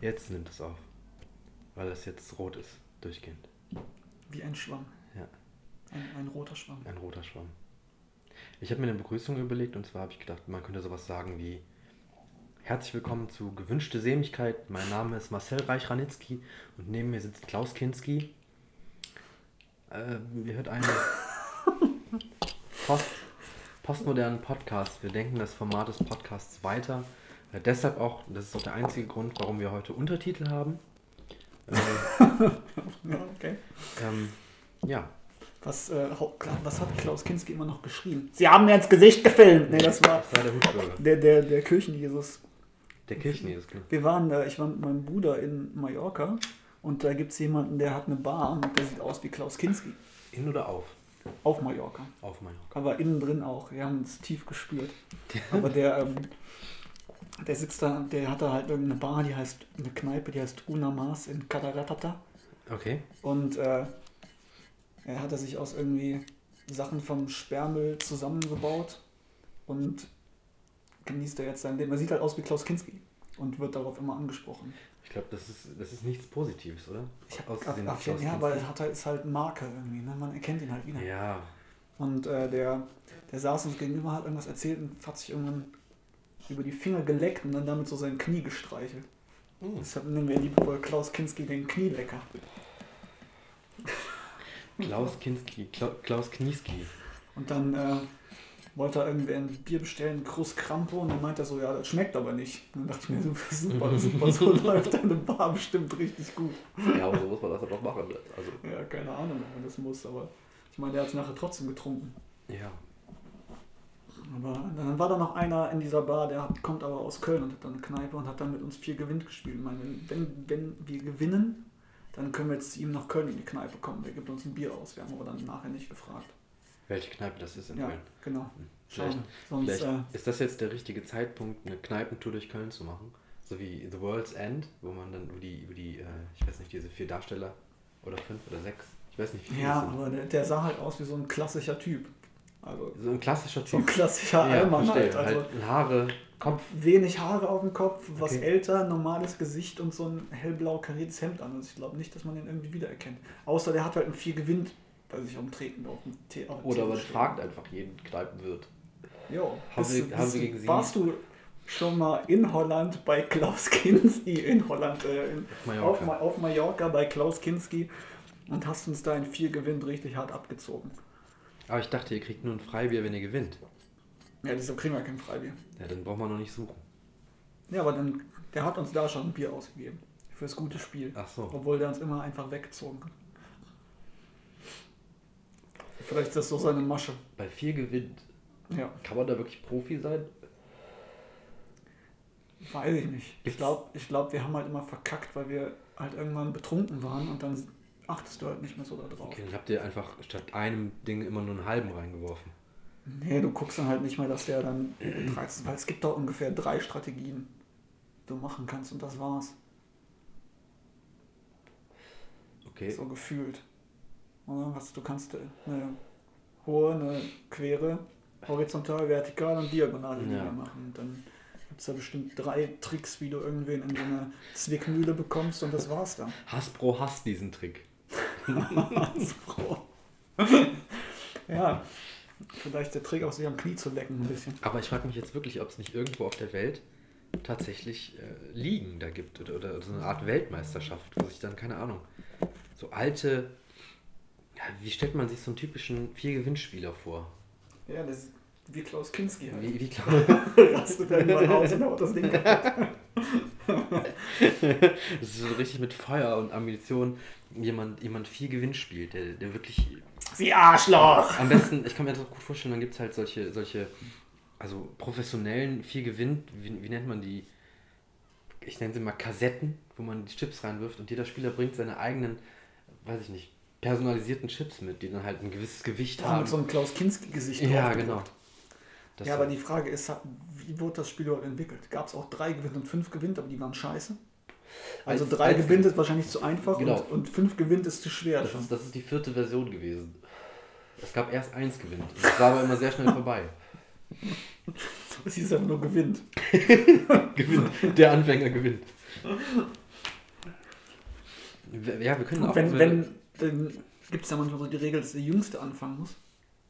Jetzt nimmt es auf. Weil es jetzt rot ist, durchgehend. Wie ein Schwamm. Ja, Ein, ein roter Schwamm. ein roter Schwamm. Ich habe mir eine Begrüßung überlegt und zwar habe ich gedacht, man könnte sowas sagen wie Herzlich willkommen zu Gewünschte Sämigkeit. Mein Name ist Marcel Reich-Ranitzky und neben mir sitzt Klaus Kinski. Äh, ihr hört einen Post, postmodernen Podcast. Wir denken das Format des Podcasts weiter. Äh, deshalb auch, das ist auch der einzige Grund, warum wir heute Untertitel haben. Äh, Ja, okay. ähm, ja, Was, äh, was hat Klaus Kinski immer noch geschrien? Sie haben mir ins Gesicht gefilmt. Nee, das war das war der Hutbürger. der, der, der Kirchenjesus. Der Kirchenjesus, genau. Wir waren, äh, ich war mit meinem Bruder in Mallorca und da gibt es jemanden, der hat eine Bar und der sieht aus wie Klaus Kinski. In oder auf? Auf Mallorca. Auf Mallorca. Aber innen drin auch. Wir haben es tief gespürt. Aber der, ähm, der sitzt da, der hat da halt irgendeine Bar, die heißt, eine Kneipe, die heißt Una Mas in Kadaratata. Okay. Und äh, er hatte sich aus irgendwie Sachen vom Sperrmüll zusammengebaut und genießt er jetzt sein Leben. Er sieht halt aus wie Klaus Kinski und wird darauf immer angesprochen. Ich glaube, das ist, das ist nichts Positives, oder? Ich hab, Aus auf, den ja, weil er hat halt, ist halt Marke irgendwie. Ne? Man erkennt ihn halt wieder. Ja, Und äh, der, der saß uns gegenüber, hat irgendwas erzählt und hat sich irgendwann über die Finger geleckt und dann damit so sein Knie gestreichelt. Hm. Deshalb nennen wir liebevoll Klaus Kinski den Knielecker. Klaus Kinski, Kla Klaus Knieski. Und dann äh, wollte er irgendwie ein Bier bestellen, Krus Krampo, und dann meinte er so, ja, das schmeckt aber nicht. Und dann dachte ich mir, super, super, so läuft deine Bar bestimmt richtig gut. Ja, aber so muss man das doch machen. Also, Ja, keine Ahnung, ob man das muss, aber ich meine, der hat es nachher trotzdem getrunken. ja. Aber dann war da noch einer in dieser Bar, der hat, kommt aber aus Köln und hat dann eine Kneipe und hat dann mit uns vier Gewinn gespielt. Ich meine, wenn, wenn wir gewinnen, dann können wir jetzt zu ihm nach Köln in die Kneipe kommen. Der gibt uns ein Bier aus. Wir haben aber dann nachher nicht gefragt. Welche Kneipe das ist in Ja, Köln. genau. Vielleicht, Schade. Sonst, vielleicht äh, ist das jetzt der richtige Zeitpunkt, eine Kneipentour durch Köln zu machen. So wie The World's End, wo man dann, wo die, wo die äh, ich weiß nicht, diese vier Darsteller oder fünf oder sechs, ich weiß nicht, wie viele ja, aber der, der sah halt aus wie so ein klassischer Typ. Also So ein klassischer so ein Typ. klassischer ja, Allmann verstehe. halt. Also halt Haare, Kopf. wenig Haare auf dem Kopf, was Okay. älter, normales Gesicht und so ein hellblau kariertes Hemd an. Also ich glaube nicht, dass man den irgendwie wiedererkennt. Außer der hat halt ein vier gewinnt bei sich am Treten auf dem dem Oder man stehen. fragt einfach jeden Kneipenwirt. Jo, Haben bist wir- haben wir gegen Sie- Warst du schon mal in Holland bei Klaus Kinski, in Holland, äh, in, Auf Mallorca. Auf, auf Mallorca bei Klaus Kinski und hast uns da in vier Gewinn richtig hart abgezogen. Aber ich dachte, ihr kriegt nur ein Freibier, wenn ihr gewinnt. Ja, deshalb kriegen wir kein Freibier. Ja, dann braucht man noch nicht suchen. Ja, aber dann, der hat uns da schon ein Bier ausgegeben. Fürs gute Spiel. Ach so. Obwohl der uns immer einfach weggezogen hat. Vielleicht ist das so seine Masche. Bei vier gewinnt. Ja, Kann man da wirklich Profi sein? weiß ich nicht. Ich glaube, ich glaub, wir haben halt immer verkackt, weil wir halt irgendwann betrunken waren und dann achtest du halt nicht mehr so da drauf. Okay, dann habt ihr einfach statt einem Ding immer nur einen halben reingeworfen. Nee, du guckst dann halt nicht mal, dass der dann 13, weil es gibt doch ungefähr drei Strategien, die du machen kannst und das war's. Okay. So gefühlt. Oder? Was, du kannst eine hohe, eine quere, horizontal, vertikal und diagonale Linie Ja. machen. Und dann gibt es da bestimmt drei Tricks, wie du irgendwen in so eine Zwickmühle bekommst und das war's dann. Hasbro hasst diesen Trick. Ja, vielleicht der Trick auch sich am Knie zu lecken ein bisschen. Aber ich frage mich jetzt wirklich, ob es nicht irgendwo auf der Welt tatsächlich äh, Ligen da gibt oder, oder so eine Art Weltmeisterschaft, wo sich dann, keine Ahnung, so alte, ja, wie stellt man sich so einen typischen Vier-Gewinnspieler vor? Ja, das ist wie Klaus Kinski halt. Wie, wie klar, Rastet dann mal aus und haut das Ding kaputt. Das ist so richtig mit Feuer und Ambition jemand, jemand vier Gewinn spielt, der, der wirklich Sie Arschloch! Am besten, ich kann mir das auch gut vorstellen, dann gibt es halt solche, solche, also professionellen, viel Gewinn, wie, wie nennt man die? Ich nenne sie mal Kassetten, wo man die Chips reinwirft und jeder Spieler bringt seine eigenen, weiß ich nicht, personalisierten Chips mit, die dann halt ein gewisses Gewicht Ja, haben. mit so einem Klaus Kinski-Gesicht ja, genau. gedruckt. Das Ja, aber die Frage ist, wie wurde das Spiel überhaupt entwickelt? Gab es auch drei gewinnt und fünf gewinnt, aber die waren scheiße? Also Als- drei als- gewinnt ist wahrscheinlich zu einfach Genau. und, und fünf gewinnt ist zu schwer. das, ist, das ist die vierte Version gewesen. Es gab erst eins gewinnt. Das war aber immer sehr schnell vorbei. Das hieß einfach nur gewinnt. Gewinnt. Der Anfänger gewinnt. ja, wir können auch. wenn, wenn, dann gibt es ja manchmal so die Regel, dass der Jüngste anfangen muss.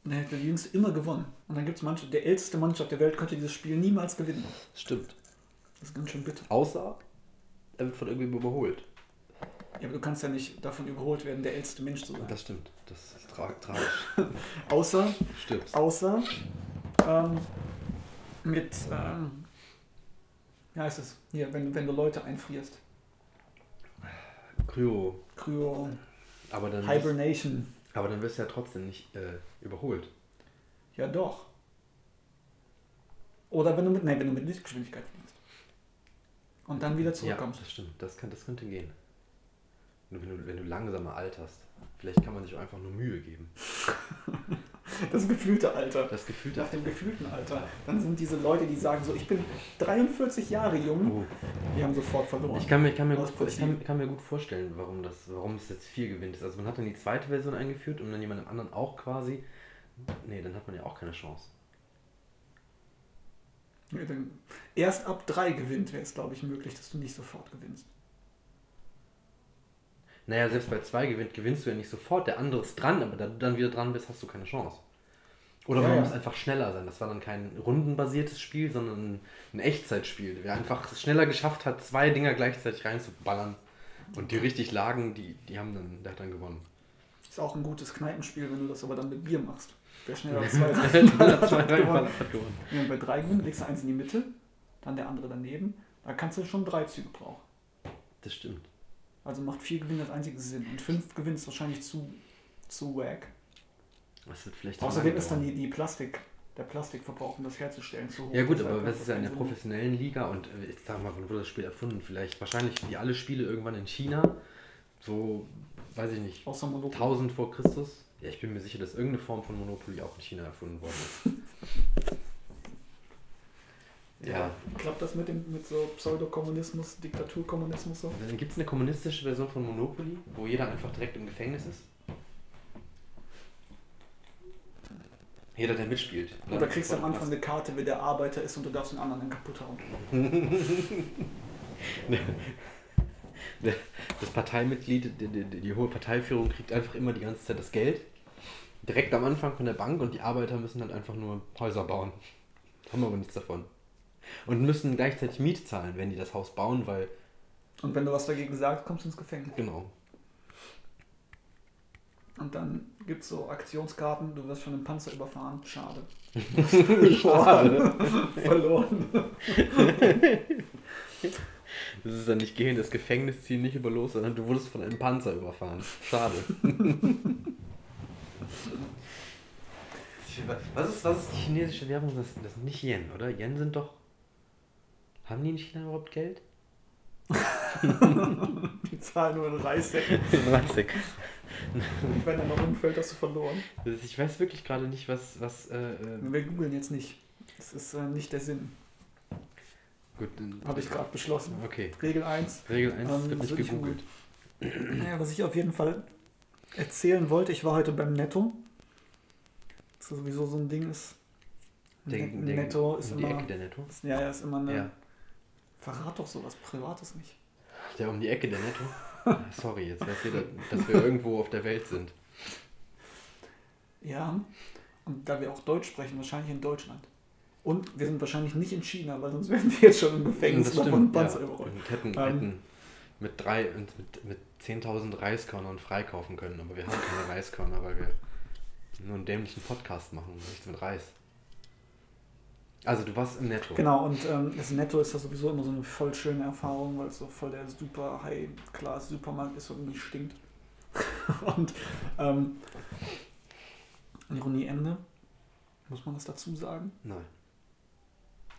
Dann hat der Jüngste immer gewonnen. Und dann gibt es manche, der älteste Mannschaft der Welt könnte dieses Spiel niemals gewinnen. Stimmt. Das ist ganz schön bitter. Außer, er wird von irgendwem überholt. Ja, aber du kannst ja nicht davon überholt werden, der älteste Mensch zu sein. Das stimmt. Das ist tra tragisch. Außer, stirbst. außer ähm, mit, ähm, wie heißt es? Hier, wenn, wenn du Leute einfrierst. Kryo. Kryo, Aber dann, Hibernation. aber dann wirst du ja trotzdem nicht äh, überholt. Ja, doch. Oder wenn du mit, nee, wenn du mit Lichtgeschwindigkeit fliegst. Und dann wieder Ja, zurückkommst. das stimmt. Das, kann, das könnte gehen. Nur wenn du, wenn du langsamer alterst. Vielleicht kann man sich auch einfach nur Mühe geben. Das gefühlte Alter. Das Gefühl Nach dem gefühlten Alter. Dann sind diese Leute, die sagen so, ich bin 43 Jahre jung, Oh. Die haben sofort verloren. Ich kann mir, kann, mir gut, ich kann, kann mir gut vorstellen, warum, das, warum es jetzt viel gewinnt ist. Also man hat dann die zweite Version eingeführt und dann jemandem anderen auch quasi. Nee, dann hat man ja auch keine Chance. Ja, dann Erst ab drei gewinnt wäre es, glaube ich, möglich, dass du nicht sofort gewinnst. Naja, selbst bei zwei gewinnt, gewinnst du ja nicht sofort. Der andere ist dran, aber da du dann wieder dran bist, hast du keine Chance. Oder Ja, man ja. muss einfach schneller sein. Das war dann kein rundenbasiertes Spiel, sondern ein, Echtzeitspiel. Wer einfach schneller geschafft hat, zwei Dinger gleichzeitig reinzuballern und die richtig lagen, die, die haben dann, der hat dann gewonnen. Ist auch ein gutes Kneipenspiel, wenn du das aber dann mit Bier machst. Wer schneller zwei Zwei hat hat gewonnen. Bei drei gewinnt, legst du eins in die Mitte, dann der andere daneben. Da kannst du schon drei Züge brauchen. Das stimmt. Also macht vier Gewinn das einzige Sinn. Und fünf Gewinn ist wahrscheinlich zu, zu wack. Das wird vielleicht Außerdem ist dann die, die Plastik, der Plastikverbrauch, um das herzustellen, zu hoch. Ja gut, aber das ist ja in der professionellen Liga und äh, ich sag mal, wann wurde das Spiel erfunden? Vielleicht wahrscheinlich wie alle Spiele irgendwann in China. So, weiß ich nicht, Außer Monopoly. 1000 vor Christus. Ja, ich bin mir sicher, dass irgendeine Form von Monopoly auch in China erfunden worden ist. Ja. Klappt das mit, dem, mit so Pseudokommunismus, Diktaturkommunismus so? Dann gibt es eine kommunistische Version von Monopoly, wo jeder einfach direkt im Gefängnis ist. Jeder, der mitspielt. Oder kriegst du am Anfang eine Karte, wer der Arbeiter ist und du darfst den anderen dann kaputt hauen. Das Parteimitglied, die, die, die hohe Parteiführung kriegt einfach immer die ganze Zeit das Geld. Direkt am Anfang von der Bank und die Arbeiter müssen halt einfach nur Häuser bauen. Haben aber nichts davon. Und müssen gleichzeitig Miete zahlen, wenn die das Haus bauen, weil, Und wenn du was dagegen sagst, kommst du ins Gefängnis. genau. Und dann gibt es so Aktionskarten, du wirst von einem Panzer überfahren. Schade. Schade. Verloren. Das ist dann nicht gehen, das Gefängnis ziehen nicht über los, sondern du wurdest von einem Panzer überfahren. Schade. was, ist, was ist die chinesische Währung? Das, das sind nicht Yen, oder? Yen sind doch. Haben die in China überhaupt Geld? Die zahlen nur in Reissäcken. Ranzig. Und wenn er noch umfällt, hast du verloren. Ich weiß wirklich gerade nicht, was. was äh, äh, Wir googeln jetzt nicht. Das ist äh, nicht der Sinn. gut, dann- Habe ich gerade beschlossen. Okay. Regel 1. Regel 1 Ähm, wird nicht gegoogelt. Naja, was ich auf jeden Fall erzählen wollte, ich war heute beim Netto. Das ist sowieso so ein Ding ist. Der, Net- der, Netto ist um die immer. Ecke der Netto. Ist, ja, ja, ist immer eine. Ja. Verrat doch sowas Privates nicht. Der um die Ecke der Netto. Sorry, jetzt weiß jeder, dass wir irgendwo auf der Welt sind. Ja. Und da wir auch Deutsch sprechen, wahrscheinlich in Deutschland. Und wir sind wahrscheinlich nicht in China, weil sonst wären wir jetzt schon im Gefängnis oder von Panzer ja. überrollt. Und hätten, Ähm. hätten mit drei und mit, mit 10.000 Reiskörnern freikaufen können, aber wir haben keine Reiskörner, weil wir nur einen dämlichen Podcast machen, nichts mit Reis. Also du warst im Netto. Genau, und ähm, das Netto ist ja sowieso immer so eine voll schöne Erfahrung, weil es so voll der super High-Class-Supermarkt ist und nicht stinkt. und ähm, Ironie Ende, muss man das dazu sagen? Nein.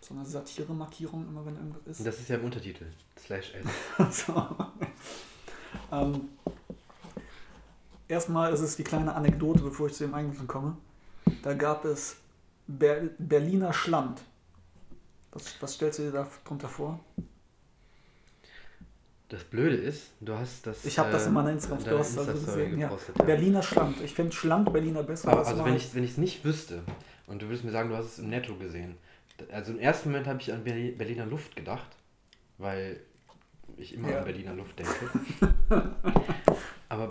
So eine Satire-Markierung immer, wenn irgendwas ist. Das ist ja im Untertitel. Slash S. so. ähm, erstmal ist es die kleine Anekdote, bevor ich zu dem eigentlichen komme. Da gab es Ber Berliner Schland. Was, was stellst du dir darunter vor? Das Blöde ist, du hast das. Ich habe das äh, in meiner Instagram deiner also Insta-Story gesehen. Ja. Berliner Schland. Ich finde Schland Berliner besser. Aber also wenn ich wenn es nicht wüsste und du würdest mir sagen, du hast es im Netto gesehen. Also im ersten Moment habe ich an Berli- Berliner Luft gedacht, weil ich immer Ja. an Berliner Luft denke.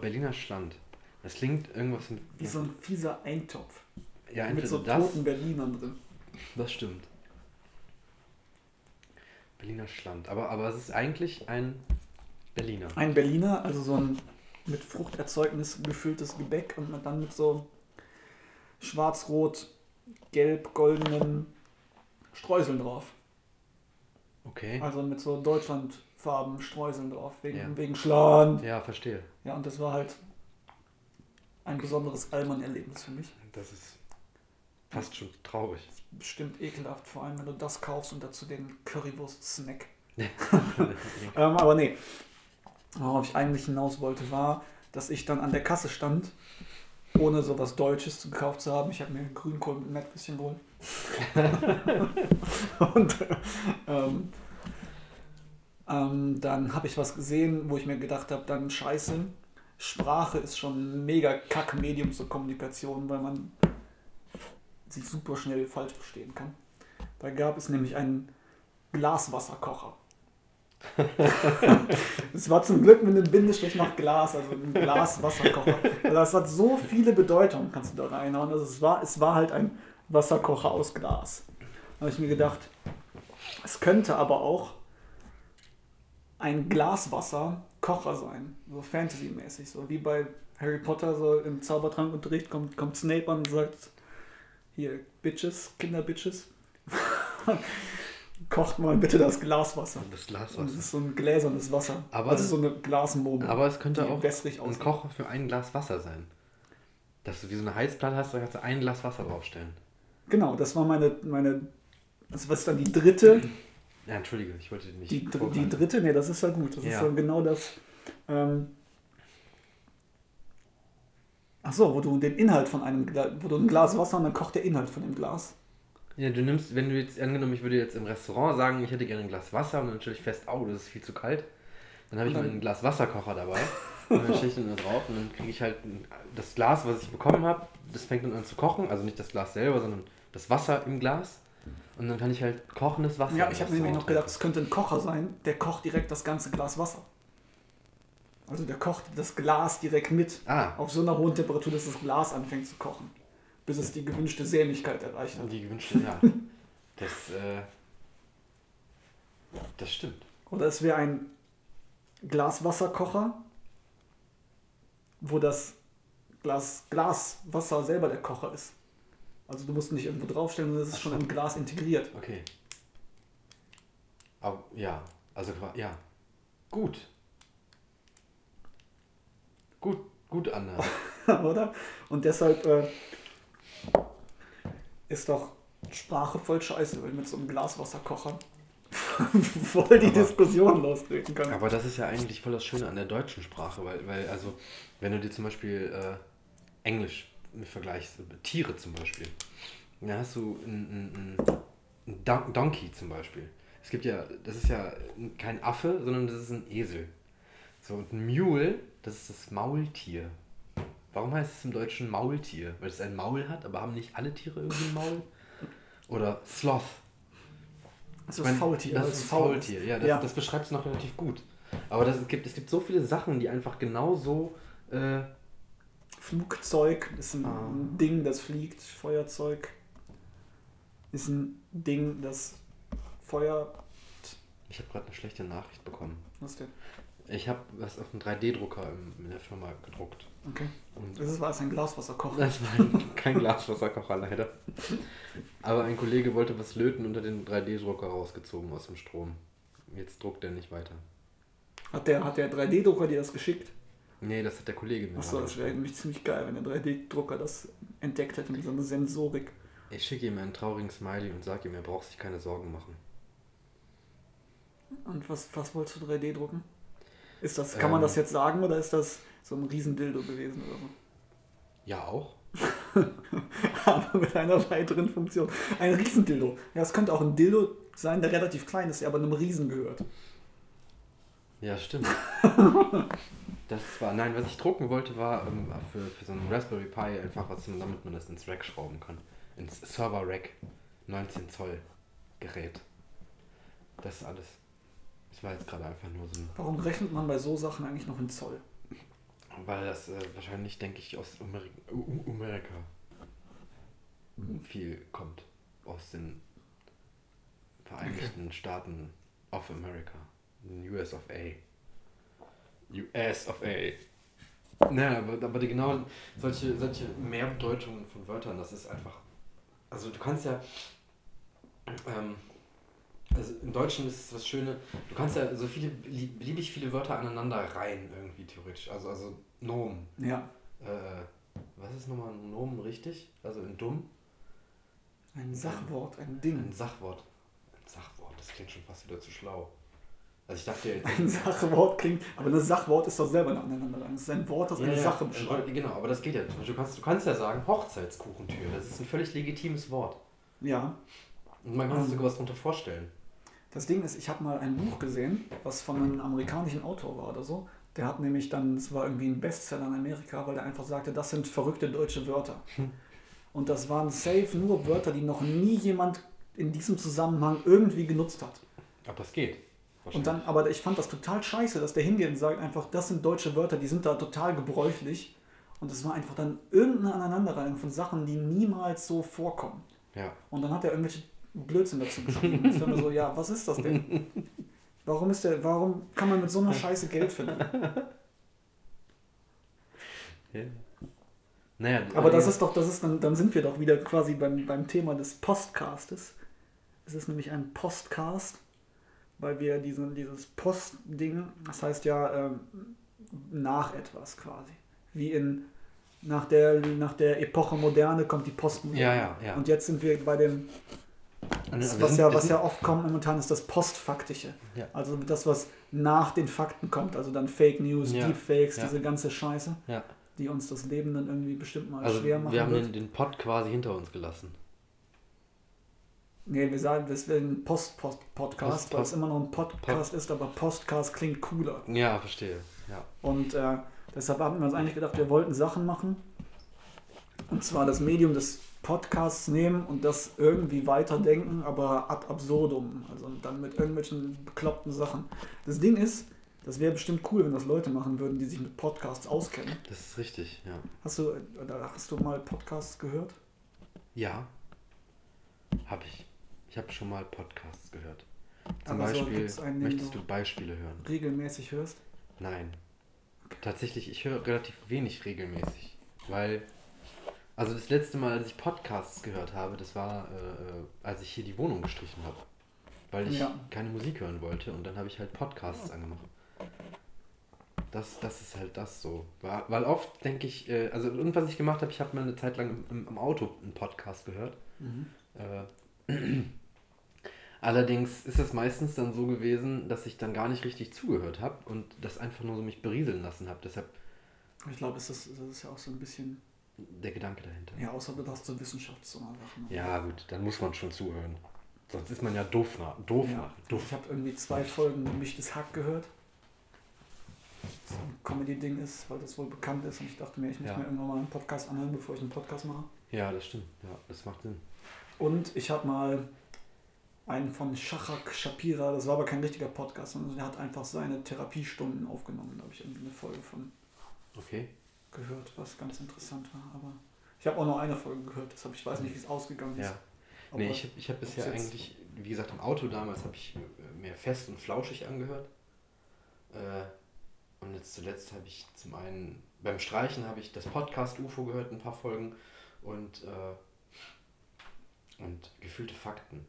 Berliner Schland. Das klingt irgendwas mit. Wie so ein fieser Eintopf. Ja, mit so das. toten Berlinern drin. Das stimmt. Berliner Schland. Aber, aber es ist eigentlich ein Berliner. Ein Berliner, also so ein mit Fruchterzeugnis gefülltes Gebäck und man dann mit so schwarz-rot, gelb, goldenen Streuseln drauf. Okay. Also mit so Deutschlandfarben Streuseln drauf, wegen, Ja. wegen Schland. Ja, verstehe. Ja, und das war halt ein besonderes Allmann-Erlebnis für mich. Das ist fast schon traurig. Bestimmt ekelhaft, vor allem wenn du das kaufst und dazu den Currywurst-Snack. Ähm, aber nee, worauf ich eigentlich hinaus wollte, war, dass ich dann an der Kasse stand, ohne sowas Deutsches gekauft zu haben. Ich habe mir Grünkohl mit Mettwürstchen geholt. und ähm, ähm, dann habe ich was gesehen, wo ich mir gedacht habe, dann scheiße, Sprache ist schon ein mega kack Medium zur Kommunikation, weil man sich super schnell falsch verstehen kann. Da gab es nämlich einen Glaswasserkocher. Es war zum Glück mit einem Bindestrich nach Glas, also ein Glaswasserkocher. Das hat so viele Bedeutungen, kannst du da reinhauen. Also es war, es war halt ein Wasserkocher aus Glas. Da habe ich mir gedacht, es könnte aber auch ein Glaswasserkocher sein, so Fantasy-mäßig, so wie bei Harry Potter, so im Zaubertrankunterricht kommt, kommt Snape an und sagt, hier, Bitches, Kinderbitches, kocht mal bitte das Glaswasser. Das Und das Glaswasser. ist so ein gläsernes Wasser. Aber- also so eine Glasmurmel. Aber es könnte auch wässrig ein. Kocher für ein Glas Wasser sein. Dass du wie so eine Heizplatte hast, da kannst du ein Glas Wasser draufstellen. Genau, das war meine, meine das war dann die dritte, Ja, entschuldige, ich wollte nicht. die, die dritte, nee, das ist ja gut, das ist Ja. genau das, ähm, ach so, wo du den Inhalt von einem, wo du ein Glas Wasser und dann kocht der Inhalt von dem Glas. Ja, du nimmst, wenn du jetzt, angenommen, ich würde jetzt im Restaurant sagen, ich hätte gerne ein Glas Wasser und dann stelle ich fest, oh, das ist viel zu kalt. Dann habe ich dann- ein Glas Wasserkocher dabei und dann stelle ich den da drauf und dann kriege ich halt das Glas, was ich bekommen habe, das fängt dann an zu kochen. Also nicht das Glas selber, sondern das Wasser im Glas. Und dann kann ich halt kochendes Wasser Ja, ich habe nämlich noch gedacht, es könnte ein Kocher sein, der kocht direkt das ganze Glas Wasser. Also der kocht das Glas direkt mit. Ah, Auf so einer hohen Temperatur, dass das Glas anfängt zu kochen. Bis es die gewünschte Sämigkeit erreicht hat. die gewünschte, ja. Das, äh, das stimmt. Oder es wäre ein Glaswasserkocher, wo das Glas Glaswasser selber der Kocher ist. Also du musst nicht irgendwo draufstellen, sondern es ist schon im Glas integriert. Okay. Aber ja, also ja. Gut. Gut, gut, Anna. Oder? Und deshalb äh, ist doch Sprache voll scheiße, weil mit so einem Glaswasserkocher voll die Aber- Diskussion lostreten kann. Aber das ist ja eigentlich voll das Schöne an der deutschen Sprache, weil, weil also, wenn du dir zum Beispiel äh, Englisch vergleichst, Tiere zum Beispiel, dann hast du einen, einen Don Donkey zum Beispiel. Es gibt ja, das ist ja kein Affe, sondern das ist ein Esel. So, und ein Mule, das ist das Maultier. Warum heißt es im Deutschen Maultier? Weil es ein Maul hat, aber haben nicht alle Tiere irgendwie ein Maul? Oder Sloth. Das Ich ist mein, Faultier. Das weil ist Faultier, ja, das, Ja. das beschreibt es noch relativ gut. Aber das, es, gibt, es gibt so viele Sachen, die einfach genauso. Äh, Flugzeug ist ein Ah. Ding, das fliegt. Feuerzeug ist ein Ding, das Feuer. ich habe gerade eine schlechte Nachricht bekommen. Was denn? Ich habe was auf einem 3D-Drucker in, der Firma gedruckt. Okay. Und Das war jetzt ein Glaswasserkocher. das war ein- kein Glaswasserkocher leider. Aber ein Kollege wollte was löten und hat den 3D-Drucker rausgezogen aus dem Strom. Jetzt druckt er nicht weiter. Hat der, hat der 3D-Drucker dir das geschickt? Nee, das hat der Kollege mir Achso, das wäre nämlich ziemlich geil, wenn der 3D-Drucker das entdeckt hätte mit so einer Sensorik. Ich schicke ihm einen traurigen Smiley und sage ihm, er braucht sich keine Sorgen machen. Und was, was wolltest du 3D drucken? Ist das, kann man Ähm. das jetzt sagen oder ist das so ein Riesendildo gewesen oder so? Ja, auch? Aber mit einer weiteren Funktion. Ein Riesendildo. Ja, es könnte auch ein Dildo sein, der relativ klein ist, der aber einem Riesen gehört. Ja, stimmt. das war, nein, was ich drucken wollte, war ähm, für, für so einen Raspberry Pi einfach was, damit man das ins Rack schrauben kann. Ins Server Rack. 19 Zoll Gerät. Das ist alles. Das war jetzt gerade einfach nur so ein. Warum rechnet man bei so Sachen eigentlich noch in Zoll? Weil das äh, wahrscheinlich, denke ich, aus Amerika, Amerika viel kommt. Aus den Vereinigten Staaten of America. US of A. US of A. Naja, aber, aber die genauen, solche, solche Mehrbedeutungen von Wörtern, das ist einfach. Also du kannst ja. Ähm, also im Deutschen ist es das Schöne, du kannst ja so viele, beliebig viele Wörter aneinander reihen irgendwie theoretisch. Also, also Nomen. Ja. Äh, was ist nochmal ein Nomen richtig? Also in dumm? Ein Sachwort, ein Ding. Ein Sachwort. Ein Sachwort, das klingt schon fast wieder zu schlau. Also ich dachte jetzt. Ein Sachwort klingt, aber das Sachwort ist doch selber aneinander rein. Das ist ein Wort, das Ja, eine ja, Sache beschreibt. Genau, aber das geht ja. Du kannst, du kannst ja sagen Hochzeitskuchentür. Das ist ein völlig legitimes Wort. Ja. Und man kann sich Ähm. sogar was darunter vorstellen. Das Ding ist, ich habe mal ein Buch gesehen, was von einem amerikanischen Autor war oder so. Der hat nämlich dann, es war irgendwie ein Bestseller in Amerika, weil er einfach sagte, das sind verrückte deutsche Wörter. Und das waren safe nur Wörter, die noch nie jemand in diesem Zusammenhang irgendwie genutzt hat. Aber das geht. Und dann, aber ich fand das total scheiße, dass der hingeht und sagt einfach, das sind deutsche Wörter, die sind da total gebräuchlich. Und es war einfach dann irgendeine Aneinanderreihung von Sachen, die niemals so vorkommen. Ja. Und dann hat er irgendwelche Blödsinn dazu geschrieben. Ich dachte so, ja, was ist das denn? Warum ist der, warum kann man mit so einer Scheiße Geld verdienen? ja. Naja, Aber das ist doch, das ist dann, dann sind wir doch wieder quasi beim, beim Thema des Postcastes. Es ist nämlich ein Postcast, weil wir diesen, dieses Postding, das heißt ja ähm, nach etwas quasi. Wie in nach der, nach der Epoche Moderne kommt die Postmoderne. Ja, ja, ja. Und jetzt sind wir bei dem Das, was, ja, was ja oft kommt momentan, ist das Postfaktische. Ja. Also das, was nach den Fakten kommt. Also dann Fake News, Ja. Deepfakes, Ja. diese ganze Scheiße, die uns das Leben dann irgendwie bestimmt mal Also schwer machen wir haben wird. den, den Pott quasi hinter uns gelassen. Nee, wir sagen, ein Post-Podcast, Post- weil es immer noch ein Podcast ist, aber Postcast klingt cooler. Ja, verstehe. Ja. Und äh, deshalb haben wir uns eigentlich gedacht, wir wollten Sachen machen. Und zwar das Medium des Podcasts nehmen und das irgendwie weiterdenken, aber ad absurdum. Also dann mit irgendwelchen bekloppten Sachen. Das Ding ist, das wäre bestimmt cool, wenn das Leute machen würden, die sich mit Podcasts auskennen. Das ist richtig, ja. Hast du, hast du mal Podcasts gehört? Ja. Habe ich. Ich habe schon mal Podcasts gehört. Zum Aber so, Beispiel, gibt's einen, möchtest du- du Beispiele hören? Regelmäßig hörst? Nein. Tatsächlich, ich höre relativ wenig regelmäßig. Weil, also das letzte Mal, als ich Podcasts gehört habe, das war, äh, als ich hier die Wohnung gestrichen habe. Weil ich Ja. keine Musik hören wollte und dann habe ich halt Podcasts angemacht. Das, das ist halt das so. Weil, weil oft denke ich, äh, also irgendwas ich gemacht habe, ich habe mal eine Zeit lang im, im Auto einen Podcast gehört. Äh, Allerdings ist es meistens dann so gewesen, dass ich dann gar nicht richtig zugehört habe und das einfach nur so mich berieseln lassen habe. Deshalb Ich glaube, das ist, das ist ja auch so ein bisschen, der Gedanke dahinter. ja, außer du hast so Wissenschafts- so Sachen. Ja, gut, dann muss man schon zuhören. Sonst ist man ja doof nach. Doof Ja, nach. ich Doof. habe irgendwie zwei Folgen gemischtes Hack gehört. So ein Comedy-Ding ist, weil das wohl bekannt ist und ich dachte mir, ich muss Ja. mir irgendwann mal einen Podcast anhören, bevor ich einen Podcast mache. Ja, das stimmt. Ja, das macht Sinn. Und ich habe mal einen von Shachak Shapira, das war aber kein richtiger Podcast, sondern er hat einfach seine Therapiestunden aufgenommen. Da habe ich irgendwie eine Folge von Okay. Gehört, was ganz interessant war. Aber ich habe auch noch eine Folge gehört, deshalb ich weiß nicht, wie es ausgegangen ist. Ja. Nee, ich habe ich hab bisher eigentlich, wie gesagt, im Auto damals habe ich äh, mehr fest und flauschig angehört. Äh, und jetzt zuletzt habe ich zum einen, beim Streichen habe ich das Podcast UFO gehört, ein paar Folgen und, äh, und gefühlte Fakten.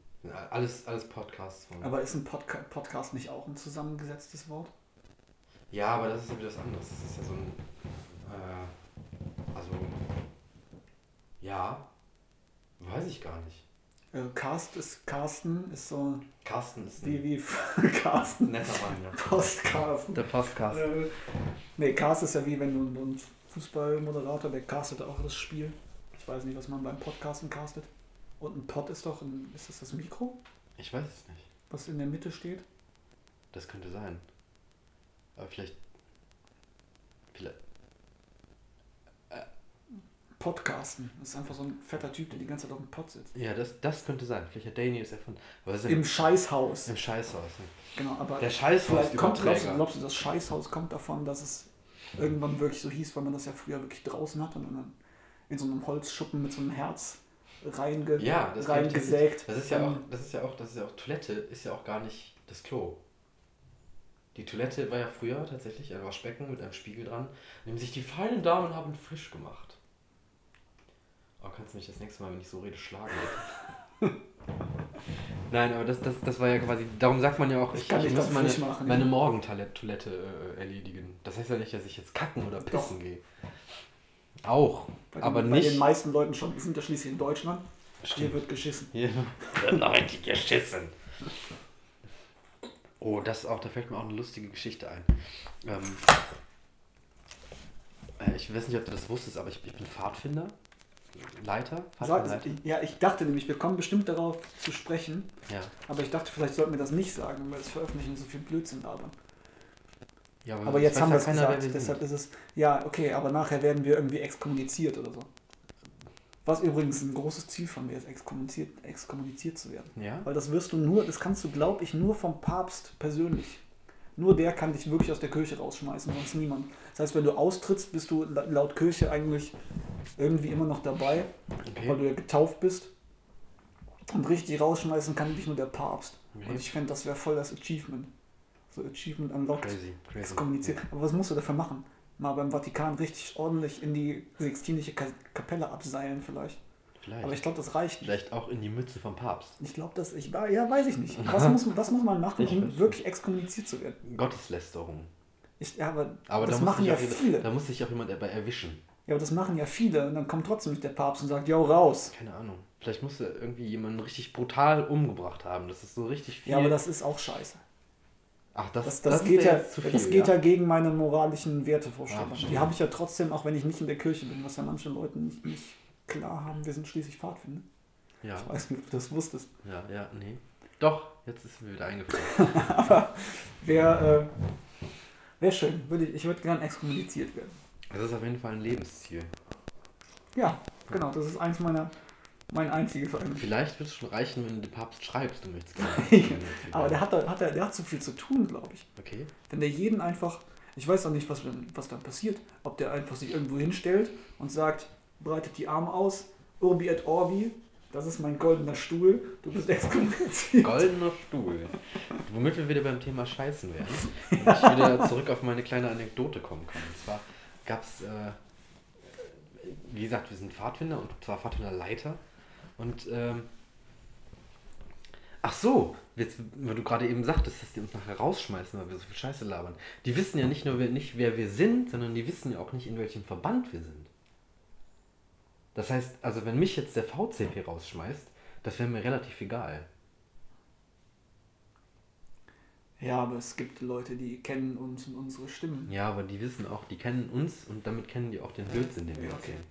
Alles, alles Podcasts von. Aber ist ein Podca Podcast nicht auch ein zusammengesetztes Wort? Ja, aber das ist ja wieder was anderes. Das ist ja so ein. Äh, also. Ja. Weiß ich gar nicht. Äh, Cast ist Carsten ist so Carsten ist wie wie Carsten netter Mann, ja. Postcarsten. Der Podcast. Äh, nee, Cast ist ja wie wenn du ein Fußballmoderator, der castet auch das Spiel. Ich weiß nicht, was man beim Podcasten castet. Und ein Pod ist doch, ein, ist das das Mikro, Ich weiß es nicht. was in der Mitte steht? Das könnte sein. Aber. Vielleicht. Podcasten. Das ist einfach so ein fetter Typ, der die ganze Zeit auf dem Pod sitzt. Ja, das, das könnte sein. Vielleicht hat Danny es erfunden. Im Scheißhaus. im Scheißhaus. Ne? Genau, aber Der Scheißhaus vielleicht kommt, glaubst, glaubst du, das Scheißhaus kommt davon, dass es irgendwann wirklich so hieß, weil man das ja früher wirklich draußen hat und dann in so einem Holzschuppen mit so einem Herz reinge Ja, das, reingesägt. das ist ja auch, das ist ja auch, das ist ja auch Toilette, ist ja auch gar nicht das Klo. Die Toilette war ja früher tatsächlich ein Waschbecken mit einem Spiegel dran, in dem sich die feinen Damen haben frisch gemacht. Oh, kannst du mich das nächste Mal, wenn ich so rede, schlagen? Nein, aber das, das, das war ja quasi, darum sagt man ja auch, ich, kann ich ich muss doch meine, machen, meine. Morgentoilette äh, erledigen. Das heißt ja nicht, dass ich jetzt kacken oder pissen gehe. Auch, bei den, aber bei nicht. den meisten Leuten schon. Wir sind ja schließlich in Deutschland. Hier Stimmt. wird geschissen. Hier wird noch richtig geschissen. Oh, das auch, da fällt mir auch eine lustige Geschichte ein. Ähm, äh, ich weiß nicht, ob du das wusstest, aber ich, ich bin Pfadfinder. Leiter. Sag, ja, ich dachte nämlich, wir kommen bestimmt darauf zu sprechen, Ja. aber ich dachte, vielleicht sollten wir das nicht sagen, weil es veröffentlichen so viel Blödsinn labern. ja Aber es jetzt haben wir es keiner, wer gesagt, deshalb ist es, ja, okay, aber nachher werden wir irgendwie exkommuniziert oder so. Was übrigens ein großes Ziel von mir ist, exkommuniziert, exkommuniziert zu werden. Ja? Weil das wirst du nur, das kannst du, glaube ich, nur vom Papst persönlich. Nur der kann dich wirklich aus der Kirche rausschmeißen, sonst niemand. Das heißt, wenn du austrittst, bist du la- laut Kirche eigentlich irgendwie immer noch dabei, weil Okay. du ja getauft bist. Und richtig rausschmeißen kann dich nur der Papst. Okay. Und ich fände, das wäre voll das Achievement. So Achievement unlocked, Crazy, crazy. exkommuniziert. Aber was musst du dafür machen? Mal beim Vatikan richtig ordentlich in die Sixtinische Ka- Kapelle abseilen vielleicht. Vielleicht. Aber ich glaube, das reicht nicht. Vielleicht auch in die Mütze vom Papst. Ich glaube, dass ich ja weiß ich nicht. Was muss, was muss man machen, um wirklich exkommuniziert zu werden? Gotteslästerung. Ich, ja, aber, Aber das da muss machen ja viele. Da muss sich auch jemand dabei erwischen. Ja, aber das machen ja viele und dann kommt trotzdem nicht der Papst und sagt, ja raus. Keine Ahnung. Vielleicht musste irgendwie jemanden richtig brutal umgebracht haben. Das ist so richtig viel. Ja, aber das ist auch scheiße. Ach, das, Das, das, das ist geht, ja ja, viel. das geht ja gegen meine moralischen Wertevorstellungen. Ah, stimmt. die habe ich ja trotzdem, auch wenn ich nicht in der Kirche bin, was ja manche Leute nicht, nicht klar haben. Wir sind schließlich Pfadfinder. Ja, Ich weiß nicht, ob du das wusstest. ja, ja, nee. Doch, jetzt ist mir wieder eingefallen. Aber wäre äh, wär schön. Würde ich ich würde gern exkommuniziert werden. Das ist auf jeden Fall ein Lebensziel. Ja, genau. Das ist eins meiner, mein einziges eigentlich. Vielleicht wird es schon reichen, wenn du dem Papst schreibst, du möchtest gerne. Aber der hat, da- hat, der, der hat zu viel zu tun, glaube ich. Okay. Wenn der jeden einfach, ich weiß auch nicht, was, was dann passiert, ob der einfach sich irgendwo hinstellt und sagt, breitet die Arme aus, Urbi et Orbi, das ist mein goldener Stuhl, du bist exkommuniziert. Goldener Stuhl. Womit wir wieder beim Thema Scheißen werden. Und ich wieder zurück auf meine kleine Anekdote kommen kann. Und zwar gab es, äh, wie gesagt, wir sind Pfadfinder und zwar Pfadfinderleiter. Und, ähm, ach so, jetzt, weil du gerade eben sagtest, dass die uns nachher rausschmeißen, weil wir so viel Scheiße labern. Die wissen ja nicht nur, wer, nicht, wer wir sind, sondern die wissen ja auch nicht, in welchem Verband wir sind. Das heißt, also wenn mich jetzt der VCP rausschmeißt, das wäre mir relativ egal. Ja, aber es gibt Leute, die kennen uns und unsere Stimmen. Ja, aber die wissen auch, die kennen uns und damit kennen die auch den Blödsinn, den wir Ja, erzählen.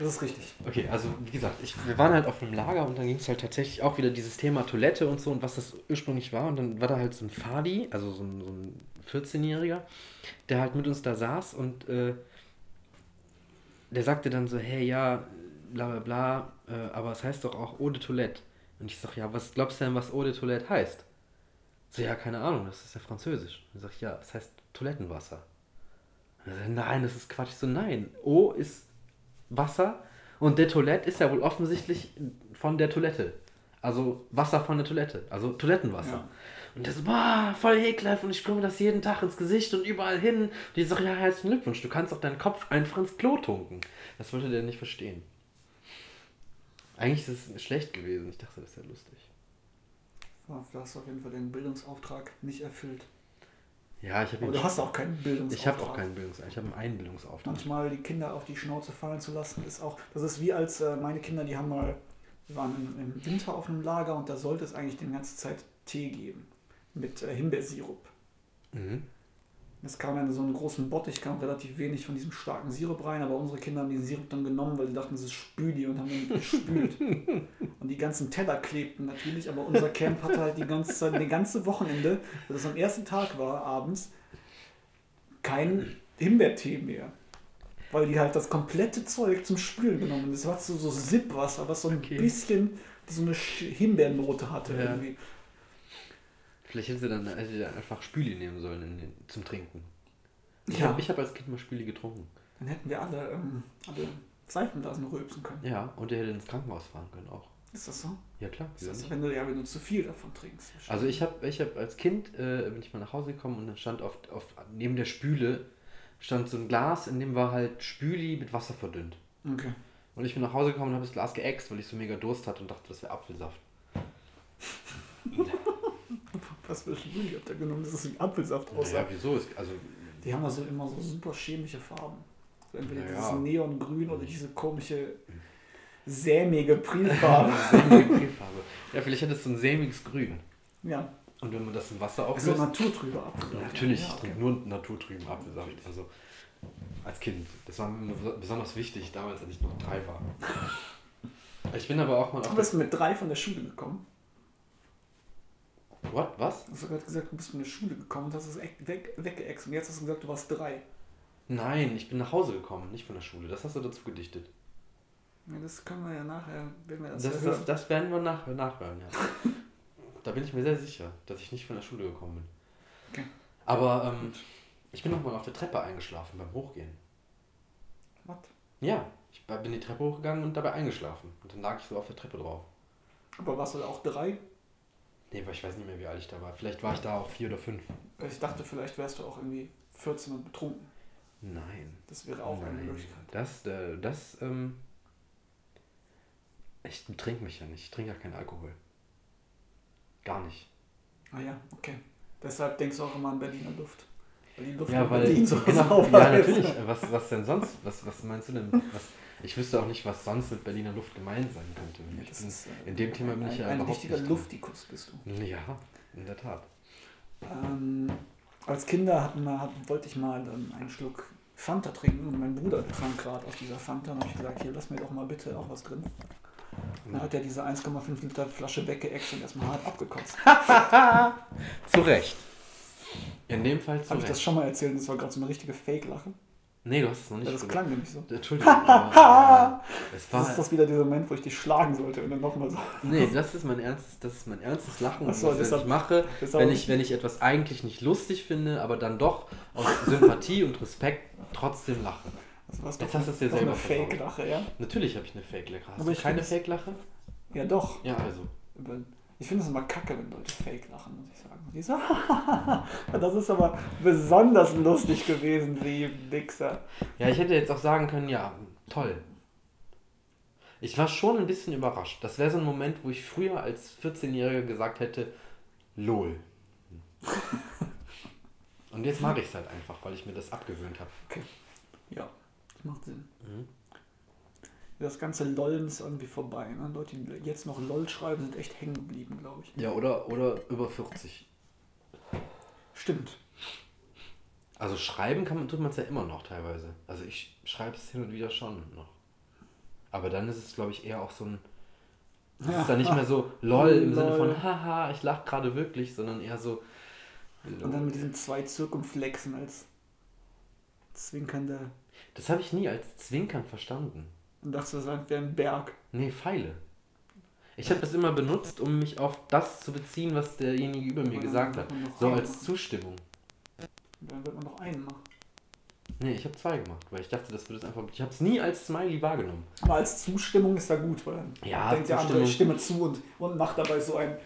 Das ist richtig. Okay, also wie gesagt, ich, wir waren halt auf einem Lager und dann ging es halt tatsächlich auch wieder dieses Thema Toilette und so und was das ursprünglich war. Und dann war da halt so ein Fadi, also so ein, so ein 14-Jähriger, der halt mit uns da saß und äh, der sagte dann so, hey, ja, bla bla bla, äh, aber es heißt doch auch Eau de Toilette. Und ich sag, ja, was glaubst du denn, was Eau de Toilette heißt? So, ja, keine Ahnung, das ist ja französisch. Und ich sag, ja, es heißt Toilettenwasser. Er sagt, nein, das ist Quatsch. So, nein, O ist Wasser und der Toilette ist ja wohl offensichtlich von der Toilette. Also Wasser von der Toilette, also Toilettenwasser. Ja. Und der so, boah, voll ekelhaft und ich sprühe mir das jeden Tag ins Gesicht und überall hin. Und ich sag, ja, herzlichen Glückwunsch, du kannst auch deinen Kopf einfach ins Klo tunken. Das wollte der nicht verstehen. Eigentlich ist es schlecht gewesen. Ich dachte, das lustig. Ja, Du hast auf jeden Fall den Bildungsauftrag nicht erfüllt. Ja, ich habe du hast auch keinen Bildungsauftrag. ich habe auch keinen Bildungsauftrag. Ich habe einen Einbildungsauftrag. Manchmal die Kinder auf die Schnauze fallen zu lassen, ist auch. Das ist wie als äh, meine Kinder, die haben mal. Wir waren im, im Winter auf einem Lager und da sollte es eigentlich die ganze Zeit Tee geben. Mit äh, Himbeersirup. Mhm. Es kam ja in so einen großen Bottich, kam relativ wenig von diesem starken Sirup rein, aber unsere Kinder haben den Sirup dann genommen, weil sie dachten, es ist Spüli und haben den gespült. und die ganzen Teller klebten natürlich, aber unser Camp hatte halt die ganze Zeit, die ganze Wochenende, weil das am ersten Tag war, abends, kein Himbeertee mehr. Weil die halt das komplette Zeug zum Spülen genommen haben. Das war so, so Sippwasser, was so ein Okay. bisschen so eine Himbeernote hatte Ja. irgendwie. Vielleicht hätte sie dann, einfach Spüli nehmen sollen den, zum Trinken. Ich Ja. habe hab als Kind mal Spüli getrunken. Dann hätten wir alle, ähm, alle Seifenblasen rülpsen können. Ja, und der hätte ins Krankenhaus fahren können auch. Ist das so? Ja klar, Ist das, wenn du ja, wenn du zu viel davon trinkst. Also ich habe ich hab als Kind, äh, bin ich mal nach Hause gekommen und dann stand auf, auf neben der Spüle stand so ein Glas, in dem war halt Spüli mit Wasser verdünnt. Okay. Und ich bin nach Hause gekommen und habe das Glas geäxt, weil ich so mega Durst hatte und dachte, das wäre Apfelsaft. Was für Spüli habt ihr genommen? Das ist wie Apfelsaft Ja, aussah. wieso? Ist, also, Die haben also immer so super chemische Farben. So entweder Naja. dieses Neongrün oder diese komische sämige Prilfarbe. Crmefarbe. Ja, vielleicht hat es so ein sämiges Grün. ja. Und wenn man das in Wasser So auflöst... naturtrüber Apfelsaft. Natürlich, Ja, ich okay. trinke nur naturtrüben Apfelsaft. Also als Kind. Das war mir besonders wichtig, damals, als ich noch drei war. Ich bin aber auch mal Du bist mit drei von der Schule gekommen. What? Was? Du hast gerade gesagt, du bist von der Schule gekommen und hast es echt weg, weggeext. Und jetzt hast du gesagt, du warst drei. Nein, ich bin nach Hause gekommen, nicht von der Schule. Das hast du dazu gedichtet. Ja, das können wir ja nachher, wenn wir das, Das, ja das, das werden wir nach, nachhören, ja. da bin ich mir sehr sicher, dass ich nicht von der Schule gekommen bin. Okay. Aber ähm, ich bin noch mal auf der Treppe eingeschlafen beim Hochgehen. Was? Ja, ich bin die Treppe hochgegangen und dabei eingeschlafen. Und dann lag ich so auf der Treppe drauf. Aber warst du da auch drei? Nee, weil ich weiß nicht mehr, wie alt ich da war. Vielleicht war ich da auch vier oder fünf. Ich dachte, vielleicht wärst du auch irgendwie 14 und betrunken. Nein. Das wäre auch eine Nein. Möglichkeit. Das, äh, das, ähm. Ich trinke mich ja nicht. Ich trinke ja keinen Alkohol. Gar nicht. Ah ja, okay. Deshalb denkst du auch immer an Berliner Luft. Ja, weil. Berlin so genau, ja, natürlich. Was, was denn sonst? Was, was meinst du denn? Was, ich wüsste auch nicht, was sonst mit Berliner Luft gemeint sein könnte. Ja, bin, ist, äh, in dem Thema bin ein, ich ja Ein überhaupt richtiger nicht. Luftikus bist du. Ja, in der Tat. Ähm, als Kinder hatten wir, hatten, wollte ich mal ähm, einen Schluck Fanta trinken und mein Bruder trank gerade aus dieser Fanta und habe ich gesagt, hier lass mir doch mal bitte auch was drin. Dann hat er diese 1,5 Liter Flasche weggeext und erstmal hart abgekotzt. Zu Recht. In dem Fall zu Habe ich das schon mal erzählt? Das war gerade so eine richtige Fake-Lache. Nee, du hast es noch nicht Ja, das gesagt. klang nämlich so. Entschuldigung. aber, äh, es Das war, ist das wieder dieser Moment, wo ich dich schlagen sollte und dann nochmal so. Nee, das ist mein ernstes, das ist mein ernstes Lachen, Ach so, was deshalb- ich mache, wenn ich, wenn ich etwas eigentlich nicht lustig finde, aber dann doch aus Sympathie und Respekt trotzdem lache. Das war Jetzt hast du es dir selber eine. Fake-Lache, ja? Natürlich habe ich eine Fake-Lache. Hast Aber du ich keine Fake-Lache? Ja, doch. Ja, also. Ich finde es immer kacke, wenn Leute fake lachen, muss ich sagen. Die so, das ist aber besonders lustig gewesen, Sie Wichser. Ja, ich hätte jetzt auch sagen können, ja, toll. Ich war schon ein bisschen überrascht. Das wäre so ein Moment, wo ich früher als 14-Jähriger gesagt hätte, lol. Und jetzt mache ich es halt einfach, weil ich mir das abgewöhnt habe. Ja, das macht Sinn. Mhm. Das ganze Lollen ist irgendwie vorbei. Ne? Leute, die jetzt noch LOL schreiben, sind echt hängen geblieben, glaube ich. Ja, oder, oder über 40. Stimmt. Also schreiben kann man, tut man es ja immer noch teilweise. Also ich schreibe es hin und wieder schon noch. Aber dann ist es, glaube ich, eher auch so ein. Es ist dann nicht mehr so lol im Sinne von haha, ich lache gerade wirklich, sondern eher so. Und dann mit diesen zwei Zirkumflexen als zwinkernde. Das habe ich nie als Zwinkern verstanden. Und dachte, das wäre ein Berg. Nee, Pfeile. Ich habe das immer benutzt, um mich auf das zu beziehen, was derjenige über mir gesagt hat. So als. Zustimmung. Dann wird man noch einen machen. Nee, ich habe zwei gemacht, weil ich dachte, das würde es einfach. Ich habe es nie als Smiley wahrgenommen. Aber als Zustimmung ist da gut, weil dann Ja, denkt der andere, ich stimme zu und, und macht dabei so ein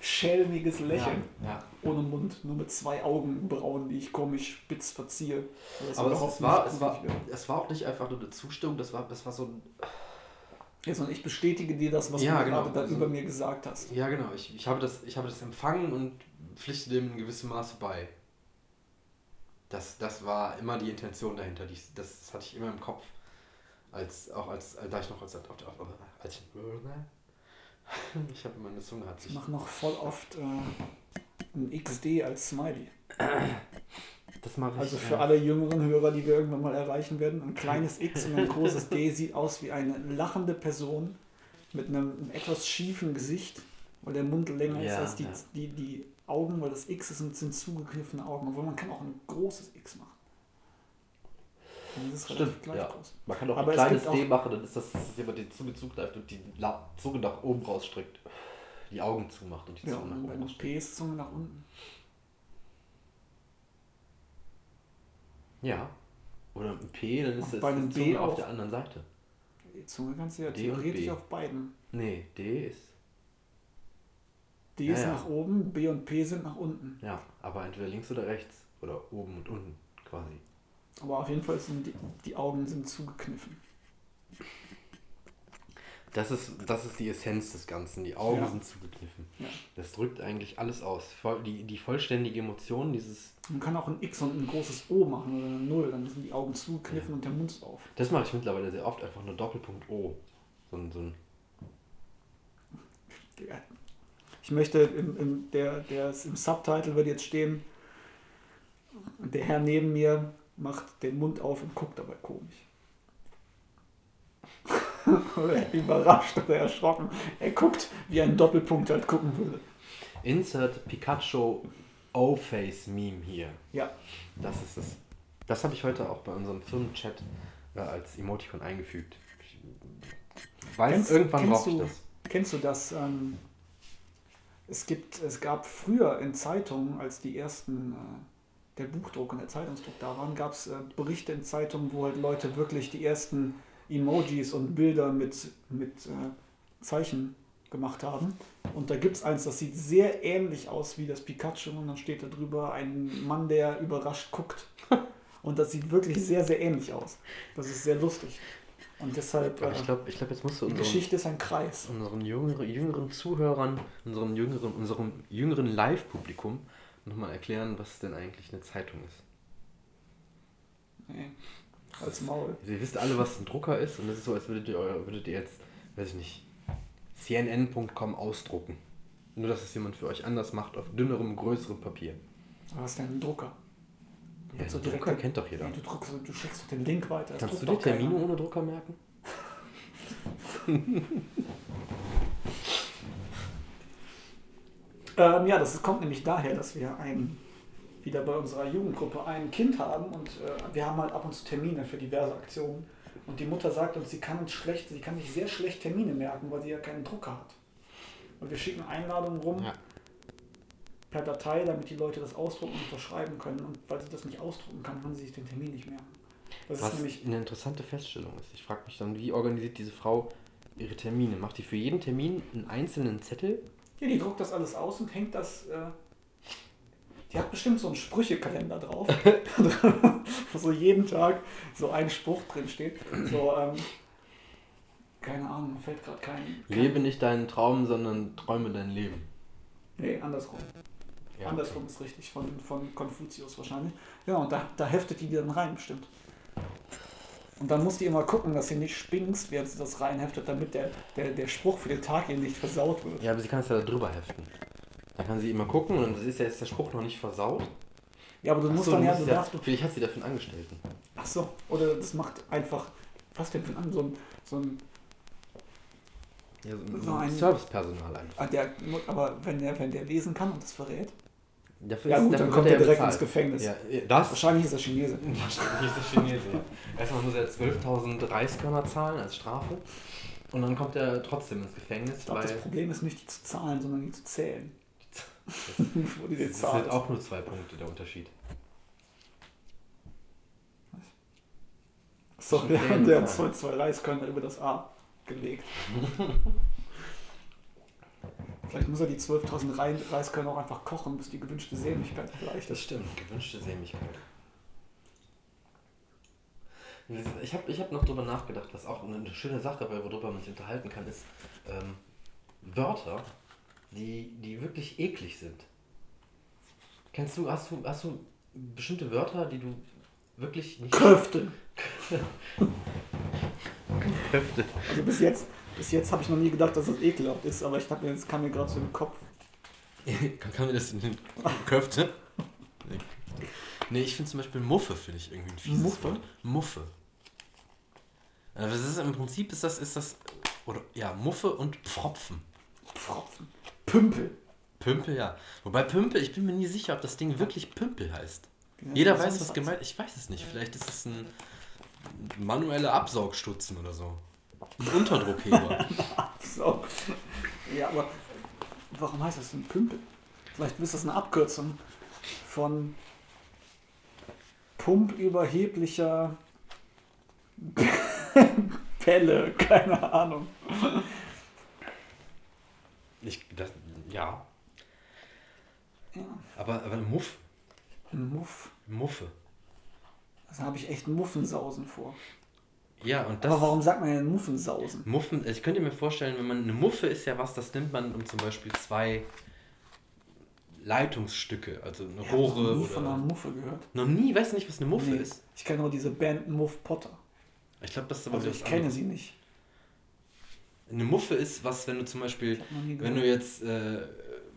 schelmiges Lächeln. Ja, ja. Ohne Mund, nur mit zwei Augenbrauen, die ich komisch spitz verziehe. Aber es war, es, war, es war auch nicht einfach nur eine Zustimmung, das war, das war so ein. Ja, sondern ich bestätige dir das, was Ja, du genau. gerade da Also- über mir gesagt hast. Ja, genau. Ich, ich, habe das, ich habe das empfangen und pflichte dem in gewissem Maße bei. Das, das war immer die Intention dahinter. Die, das hatte ich immer im Kopf. Als, auch als, da ich noch als, als, als ich, ich habe meine Zunge hat Ich sich. mache noch voll oft äh, ein XD als Smiley. Das mache ich. Also für alle jüngeren Hörer, die wir irgendwann mal erreichen werden, ein kleines X und ein großes D sieht aus wie eine lachende Person mit einem etwas schiefen Gesicht, weil der Mund länger ist Ja, als die, ja. die, die Augen, weil das X sind, sind zugekniffene Augen, obwohl man kann auch ein großes X machen. Und das ist relativ Stimmt, gleich ja. groß. Man kann auch Aber ein es kleines D machen, dann ist das, dass jemand die Zunge zugreift und die Zunge nach oben rausstreckt. Die Augen zumacht und die Ja, Zunge und nach oben einem rausstreckt. P ist Zunge nach unten. Ja. Oder ein P, dann ist das bei Zunge auf auch. der anderen Seite. Die Zunge kannst du ja D und theoretisch B. auf beiden. Nee, D ist. D Ja, ist ja. nach oben, B und P sind nach unten. Ja, aber entweder links oder rechts. Oder oben und unten quasi. Aber auf jeden Fall sind die, die Augen sind zugekniffen. Das ist, das ist die Essenz des Ganzen. Die Augen Ja. sind zugekniffen. Ja. Das drückt eigentlich alles aus. Die, die vollständige Emotion, dieses. Man kann auch ein X und ein großes O machen oder eine Null, dann sind die Augen zugekniffen und der Mund ist auf. Das mache ich mittlerweile sehr oft, einfach nur Doppelpunkt O. So ein, so ein Ja. Ich möchte, im, im, der, der ist im Subtitle wird jetzt stehen, der Herr neben mir macht den Mund auf und guckt dabei komisch. Oder überrascht oder erschrocken. Er guckt, wie ein Doppelpunkt halt gucken würde. Insert Pikachu O-Face-Meme hier. Ja, Das ist es. Das habe ich heute auch bei unserem Firmenchat äh, als Emoticon eingefügt. Ich weiß, Kennst- irgendwann kennst brauche ich du- das. Kennst du das? Ähm, es, gibt, es gab früher in Zeitungen, als die ersten, äh, der Buchdruck und der Zeitungsdruck da waren, gab es äh, Berichte in Zeitungen, wo halt Leute wirklich die ersten Emojis und Bilder mit, mit äh, Zeichen gemacht haben. Und da gibt es eins, das sieht sehr ähnlich aus wie das Pikachu und dann steht da drüber ein Mann, der überrascht guckt. Und das sieht wirklich sehr, sehr ähnlich aus. Das ist sehr lustig. Und deshalb, Aber äh, ich glaube, ich glaub, jetzt musst du unseren, Geschichte ist ein Kreis. unseren jüngeren, jüngeren Zuhörern, unseren jüngeren, unserem jüngeren Live-Publikum nochmal erklären, was denn eigentlich eine Zeitung ist. Nee, als Maul. Also ihr wisst alle, was ein Drucker ist und das ist so, als würdet ihr, würdet ihr jetzt, weiß ich nicht, cnn.com ausdrucken. Nur, dass es jemand für euch anders macht, auf dünnerem, größerem Papier. Aber was ist denn ein Drucker? Ja, so einen direkt- Drucker kennt doch jeder. Nee, du, druckst, du schickst doch den Link weiter. das Kannst du doch Termine keiner. ohne Drucker merken? Ähm, ja, das kommt nämlich daher, dass wir ein, wieder bei unserer Jugendgruppe ein Kind haben und äh, wir haben halt ab und zu Termine für diverse Aktionen. Und die Mutter sagt uns, sie kann uns schlecht, sie kann sich sehr schlecht Termine merken, weil sie ja keinen Drucker hat. Und wir schicken Einladungen rum Ja. per Datei, damit die Leute das ausdrucken und unterschreiben können. Und weil sie das nicht ausdrucken kann, kann sie sich den Termin nicht merken. Das Was ist nämlich eine interessante Feststellung ist. Ich frage mich dann, wie organisiert diese Frau ihre Termine? Macht die für jeden Termin einen einzelnen Zettel? Ja, die druckt das alles aus und hängt das. Äh, die hat bestimmt so einen Sprüchekalender drauf, wo so jeden Tag so ein Spruch drin steht. So, ähm, keine Ahnung, mir fällt gerade kein, kein. Lebe nicht deinen Traum, sondern träume dein Leben. Nee, andersrum. Ja. Andersrum ist richtig, von, von Konfuzius wahrscheinlich. Ja, und da, da heftet die dann rein, bestimmt. Und dann muss die immer gucken, dass sie nicht spinkst, während sie das reinheftet, damit der, der, der Spruch für den Tag ihr nicht versaut wird. Ja, aber sie kann es ja da drüber heften. Da kann sie immer gucken und das ist ja jetzt der Spruch noch nicht versaut. Ja, aber du Ach musst so, dann ja, du ja, darfst, du vielleicht hat sie dafür einen Angestellten. Ach so, oder das macht einfach, was denn für ein, so ein, so ein Ja, so, So ein- Servicepersonal einfach. ah, der, aber wenn der, wenn der lesen kann und das verrät, Dafür ja gut, dann wird kommt er er direkt bezahlt. ins Gefängnis. Ja, das Wahrscheinlich ist er Chinese. Wahrscheinlich ist der Chinese, ja. Erstmal muss er 12.000 Reiskörner zahlen als Strafe. Und dann kommt er trotzdem ins Gefängnis, Ich glaube, das Problem ist nicht die zu zahlen, sondern die zu zählen. das, die den das sind auch nur zwei Punkte der Unterschied. So, Schon der, zählen der hat zwei, zwei Reiskörner über das A gelegt. Vielleicht muss er die 12.000 Rei- Reiskörner auch einfach kochen, bis die gewünschte Sämigkeit gleich Das ist. stimmt, gewünschte Sämigkeit. Ich habe ich hab noch drüber nachgedacht, was auch eine schöne Sache, worüber man sich unterhalten kann, ist ähm, Wörter, die, die wirklich eklig sind. Kennst du, hast du, hast du bestimmte Wörter, die du wirklich nicht. Köfte. Köfte. Also bis jetzt, bis jetzt habe ich noch nie gedacht, dass das ekelhaft ist, aber ich hab mir, jetzt kam mir gerade so den Kopf. kann, kann mir das in den Köfte? Nee. Nee, ich finde zum Beispiel Muffe, finde ich irgendwie ein fieses Muffe? Wort. Muffe. Also das ist im Prinzip ist das, ist das, oder ja, Muffe und Pfropfen. Pfropfen. Pümpel. Pümpel, ja. Wobei Pümpel, ich bin mir nie sicher, ob das Ding wirklich Pümpel heißt. Ja, Jeder weiß, was. gemeint ist. Ich weiß es nicht. Vielleicht ist es ein manueller Absaugstutzen oder so. Ein Unterdruckheber. So. Ja, aber warum heißt das denn Pümpel? Vielleicht ist das eine Abkürzung von pumpüberheblicher Pelle, keine Ahnung. Ich, das, ja. Ja. Aber, aber Muff, Ein Muff. Muffe. Also habe ich echt Muffensausen vor. Ja, und das. Aber warum sagt man denn Muffensausen? Muffen, also ich könnte mir vorstellen, wenn man eine Muffe ist ja was, das nimmt man um zum Beispiel zwei Leitungsstücke, also eine Ich habe Rohre noch nie oder. von einer Muffe gehört. Noch nie, weißt du nicht, was eine Muffe Nee, ist? Ich kenne nur diese Band Muff Potter. Ich glaube, das ist aber Also ich kenne anderes. sie nicht. Eine Muffe ist was, wenn du zum Beispiel, wenn du jetzt, äh,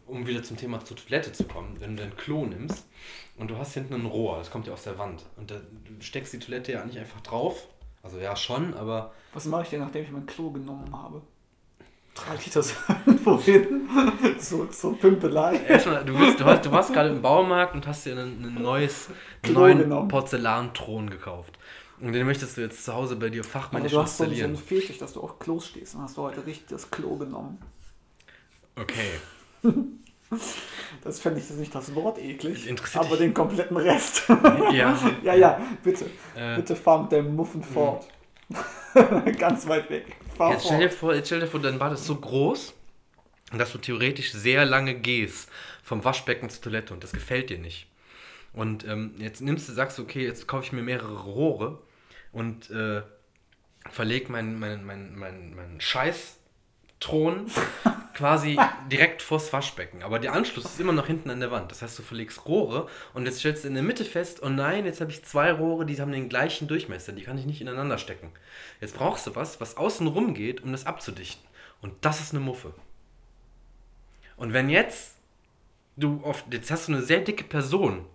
um wieder zum Thema zur Toilette zu kommen, wenn du dein Klo nimmst und du hast hinten ein Rohr, das kommt ja aus der Wand und da, du steckst die Toilette ja nicht einfach drauf, also ja schon, aber Was mache ich denn, nachdem ich mein Klo genommen habe? Trage ich das irgendwo hin? so, so Pümpelei. erstmal, du, willst, du, hast, du warst gerade im Baumarkt und hast dir ein, ein neues, einen Klo neuen genommen. Porzellanthron gekauft. Und den möchtest du jetzt zu Hause bei dir fachmännisch du hast so, so installieren. einen Fetisch, dass du auf Klos stehst. Dann hast du heute richtig das Klo genommen. Okay. Das fände ich jetzt nicht das Wort eklig, Interessiert aber dich- den kompletten Rest. Ja. ja, ja, bitte. Äh, Bitte fahr mit deinem Muffen fort. Ganz weit weg. Fahr Jetzt stell, dir fort. vor, jetzt stell dir vor, dein Bad ist so groß, dass du theoretisch sehr lange gehst vom Waschbecken zur Toilette und das gefällt dir nicht. Und ähm, jetzt nimmst du, sagst du, okay, jetzt kaufe ich mir mehrere Rohre und äh, verleg meinen mein, mein, mein, mein Scheiß-Thron quasi direkt vors Waschbecken. Aber der Anschluss ist immer noch hinten an der Wand. Das heißt, du verlegst Rohre und jetzt stellst du in der Mitte fest, oh nein, jetzt habe ich zwei Rohre, die haben den gleichen Durchmesser, die kann ich nicht ineinander stecken. Jetzt brauchst du was, was außen rum geht, um das abzudichten. Und das ist eine Muffe. Und wenn jetzt du auf, jetzt hast du eine sehr dicke Person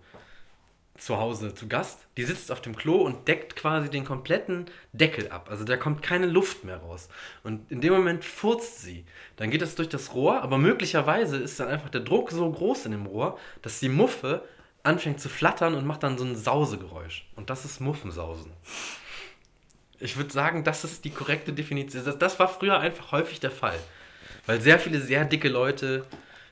zu Hause zu Gast, die sitzt auf dem Klo und deckt quasi den kompletten Deckel ab. Also da kommt keine Luft mehr raus. Und in dem Moment furzt sie. Dann geht das durch das Rohr, aber möglicherweise ist dann einfach der Druck so groß in dem Rohr, dass die Muffe anfängt zu flattern und macht dann so ein Sausegeräusch. Und das ist Muffensausen. Ich würde sagen, das ist die korrekte Definition. Das, war früher einfach häufig der Fall. Weil sehr viele sehr dicke Leute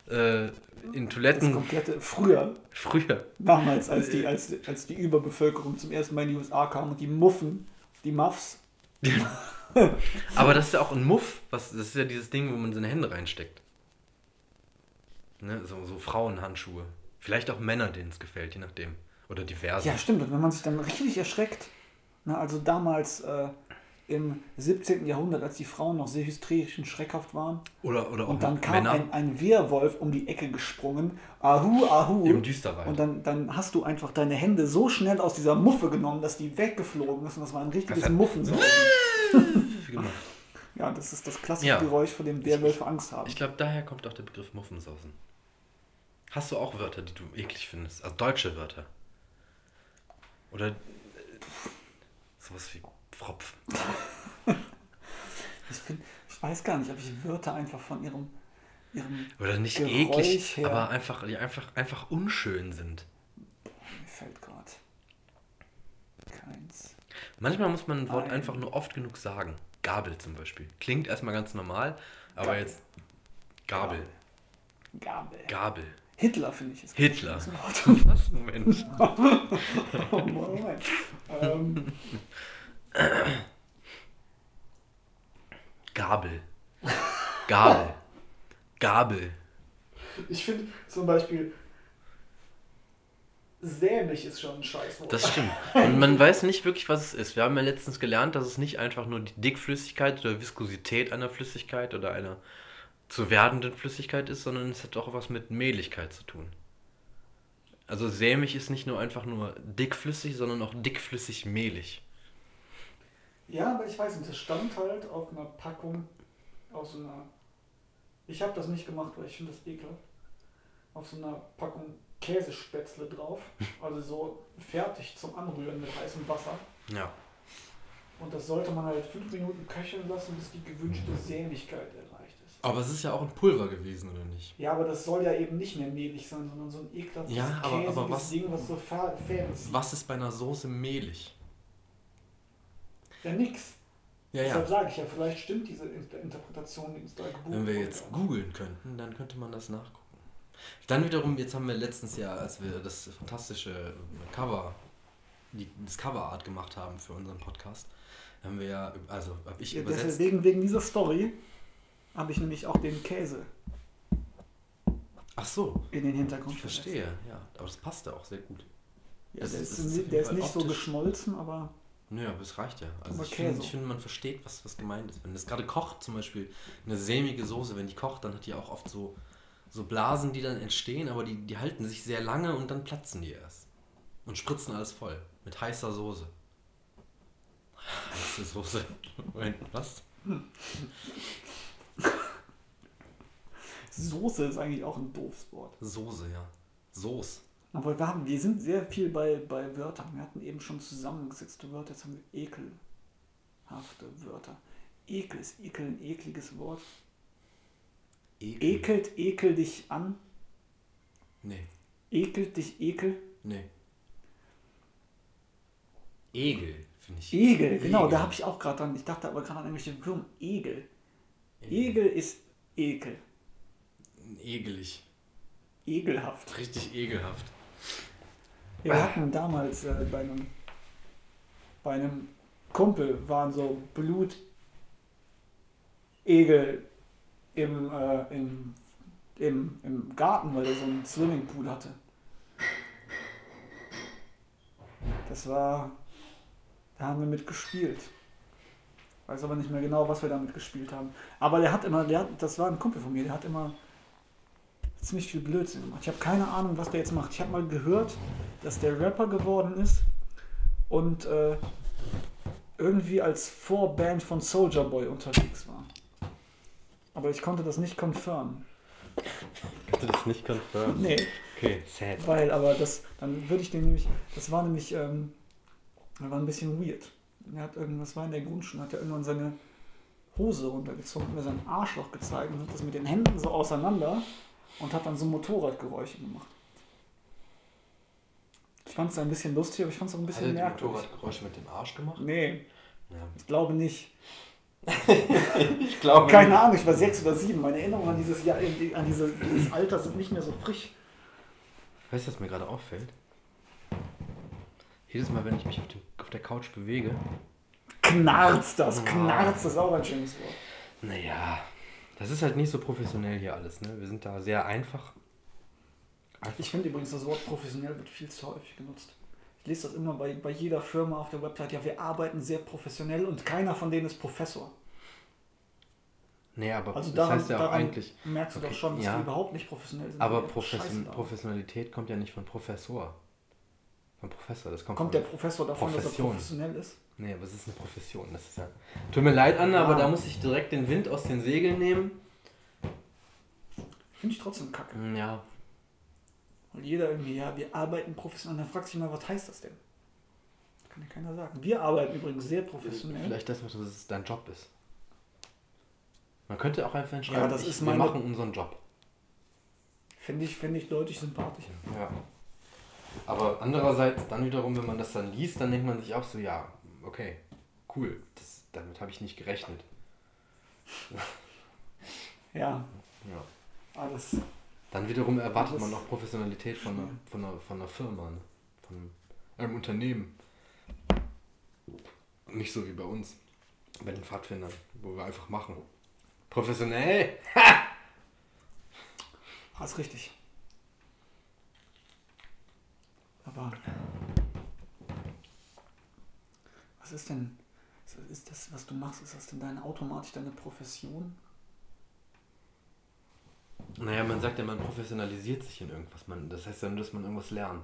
äh, in Das Toiletten komplette, früher, früher. damals, als die, als, als die Überbevölkerung zum ersten Mal in die USA kam und die Muffen, die Muffs, Aber das ist ja auch ein Muff, was, das ist ja dieses Ding, wo man seine Hände reinsteckt. Ne? So, so Frauenhandschuhe. Vielleicht auch Männer, denen es gefällt, je nachdem. Oder diverse. Ja, stimmt. Und wenn man sich dann richtig erschreckt, na, also damals äh, im 17. Jahrhundert, als die Frauen noch sehr hysterisch und schreckhaft waren, Oder, oder auch und dann kam Männer ein, ein Wehrwolf um die Ecke gesprungen, ahu, ahu. im Düsterwald. Und dann, dann hast du einfach deine Hände so schnell aus dieser Muffe genommen, dass die weggeflogen ist und das war ein richtiges Muffensausen. Ja, das ist das klassische Ja. Geräusch, vor dem Werwölfe Angst haben. Ich glaube, daher kommt auch der Begriff Muffensausen. Hast du auch Wörter, die du eklig findest? Also deutsche Wörter. Oder äh, sowas wie Pfropfen. Ich, find, ich weiß gar nicht, ob ich Wörter einfach von ihrem, ihrem Oder nicht Geräusch eklig, her. aber einfach, die einfach, einfach unschön sind. mir fällt gerade keins. Manchmal muss man ein Wort Ein- einfach nur oft genug sagen. Gabel zum Beispiel. Klingt erstmal ganz normal, aber Gabel. jetzt Gabel. Gabel. Gabel. Hitler finde ich ist Hitler. Was? Moment. Oh, Moment. ähm, Gabel. Gabel. Gabel. ich finde zum Beispiel sämig ist schon ein Scheißwort. Das stimmt. Und man weiß nicht wirklich, was es ist. Wir haben ja letztens gelernt, dass es nicht einfach nur die Dickflüssigkeit oder Viskosität einer Flüssigkeit oder einer zu werdenden Flüssigkeit ist, sondern es hat auch was mit Mehligkeit zu tun. Also sämig ist nicht nur einfach nur dickflüssig, sondern auch dickflüssig-mehlig. Ja, aber ich weiß nicht, das stand halt auf einer Packung aus so einer. Ich habe das nicht gemacht, weil ich finde das ekelhaft. Auf so einer Packung Käsespätzle drauf. Also so fertig zum Anrühren mit heißem Wasser. Ja. Und das sollte man halt fünf Minuten köcheln lassen, bis die gewünschte Sämigkeit erreicht ist. Aber es ist ja auch ein Pulver gewesen, oder nicht? Ja, aber das soll ja eben nicht mehr mehlig sein, sondern so ein ekelhaftes Ja, aber- aber was- Ding, was so Fäden zieht. Was ist bei einer Soße mehlig? Ja, nix. Ja, Deshalb sage ich ja, vielleicht stimmt diese Inter Interpretation, die uns da geboten Wenn wir jetzt googeln könnten, dann könnte man das nachgucken. Dann wiederum, jetzt haben wir letztens ja, als wir das fantastische Cover die, das Coverart gemacht haben für unseren Podcast, haben wir ja, also habe ich Ja, übersetzt. Deswegen, wegen dieser Story habe ich nämlich auch den Käse Ach so, in den Hintergrund ich verstehe, ja. Aber das passt ja auch sehr gut. Ja, Das der ist- ist, der ist nicht so geschmolzen, aber Nö, aber es reicht ja. Also ich finde, ich finde, man versteht, was, was gemeint ist. Wenn das gerade kocht, zum Beispiel eine sämige Soße, wenn die kocht, dann hat die auch oft so, so Blasen, die dann entstehen, aber die, die halten sich sehr lange und dann platzen die erst. Und spritzen alles voll. Mit heißer Soße. Heiße Soße. Moment, was? Soße ist eigentlich auch ein doofes Wort. Soße, ja. Soße. Obwohl wir, haben, wir sind sehr viel bei, bei Wörtern. Wir hatten eben schon zusammengesetzte Wörter, jetzt haben wir ekelhafte Wörter. Ekel ist Ekel ein ekliges Wort. Ekel. Ekelt, ekel dich an. Nee, Ekelt dich, ekel. nee. Egel, finde ich. Egel, genau, Egel. da habe ich auch gerade dran. Ich dachte aber gerade an irgendwelche Würmer. Egel. Egel ist Ekel. Egelig. Ekelhaft. Richtig ekelhaft. Wir hatten damals äh, bei, einem, bei einem Kumpel waren so Blut Egel im, äh, im, im, im Garten, weil er so einen Swimmingpool hatte. Das war, da haben wir mit gespielt. Weiß aber nicht mehr genau, was wir damit gespielt haben. Aber der hat immer, der hat, das war ein Kumpel von mir, der hat immer ziemlich viel Blödsinn gemacht. Ich habe keine Ahnung, was der jetzt macht. Ich habe mal gehört, dass der Rapper geworden ist und äh, irgendwie als Vorband von Soldier Boy unterwegs war. Aber ich konnte das nicht confirmen. Kannst du das nicht confirmen? Nee, Okay, sad. weil, aber das, dann würde ich den nämlich, das war nämlich, ähm, war ein bisschen weird. Er hat irgendwas war in der Grundschule, hat er irgendwann seine Hose runtergezogen, hat mir sein Arschloch gezeigt und hat das mit den Händen so auseinander und hat dann so Motorradgeräusche gemacht. Ich fand es ein bisschen lustig, aber ich fand es auch ein Hat bisschen die merkwürdig. Motorradgeräusche mit dem Arsch gemacht? Nee, Ja. ich glaube nicht. Ich glaube Keine Ahnung, ich war sechs oder sieben. Meine Erinnerungen an dieses, Jahr, an diese, dieses Alter sind nicht mehr so frisch. Weißt du, was mir gerade auffällt? Jedes Mal, wenn ich mich auf, dem, auf der Couch bewege, Knarzt das, Ah. knarzt ist auch ein schönes Wort. naja, das ist halt nicht so professionell hier alles. Ne? Wir sind da sehr einfach. einfach Ich finde übrigens, das Wort professionell wird viel zu häufig genutzt. Ich lese das immer bei, bei jeder Firma auf der Website. Ja, wir arbeiten sehr professionell und keiner von denen ist Professor. nee, aber Also das daran, heißt ja auch eigentlich. merkst du Okay, doch schon, dass ja. die überhaupt nicht professionell sind. Aber Die Profes scheißen da. Professionalität kommt ja nicht von Professor. Von Professor, das kommt, Kommt von. der Professor davon, dass Profession. er professionell ist? Nee, aber es ist eine Profession. Das ist ja. Tut mir leid, Anna, aber Ah. da muss ich direkt den Wind aus den Segeln nehmen. Finde ich trotzdem kacke. Hm, Ja, Und jeder irgendwie, ja, wir arbeiten professionell. Dann fragt sich mal, was heißt das denn? Kann dir keiner sagen. Wir arbeiten übrigens sehr professionell. vielleicht das, dass es dein Job ist. Man könnte auch einfach hinschreiben, Ja, das ich, ist wir meine- machen unseren Job. Finde ich, finde ich deutlich sympathischer. Ja. Aber andererseits, dann wiederum, wenn man das dann liest, dann denkt man sich auch so, ja, okay, cool, das, damit habe ich nicht gerechnet. Ja, Ja. alles. Dann wiederum erwartet man noch Professionalität von einer, von einer, von einer Firma, ne? von einem Unternehmen. Nicht so wie bei uns, bei den Pfadfindern, wo wir einfach machen. Professionell! Ah, ist richtig. Aber. Was ist denn. Ist das, was du machst, ist das denn deine automatisch deine Profession? Naja, man sagt ja, man professionalisiert sich in irgendwas. Man, das heißt ja nur, dass man irgendwas lernt.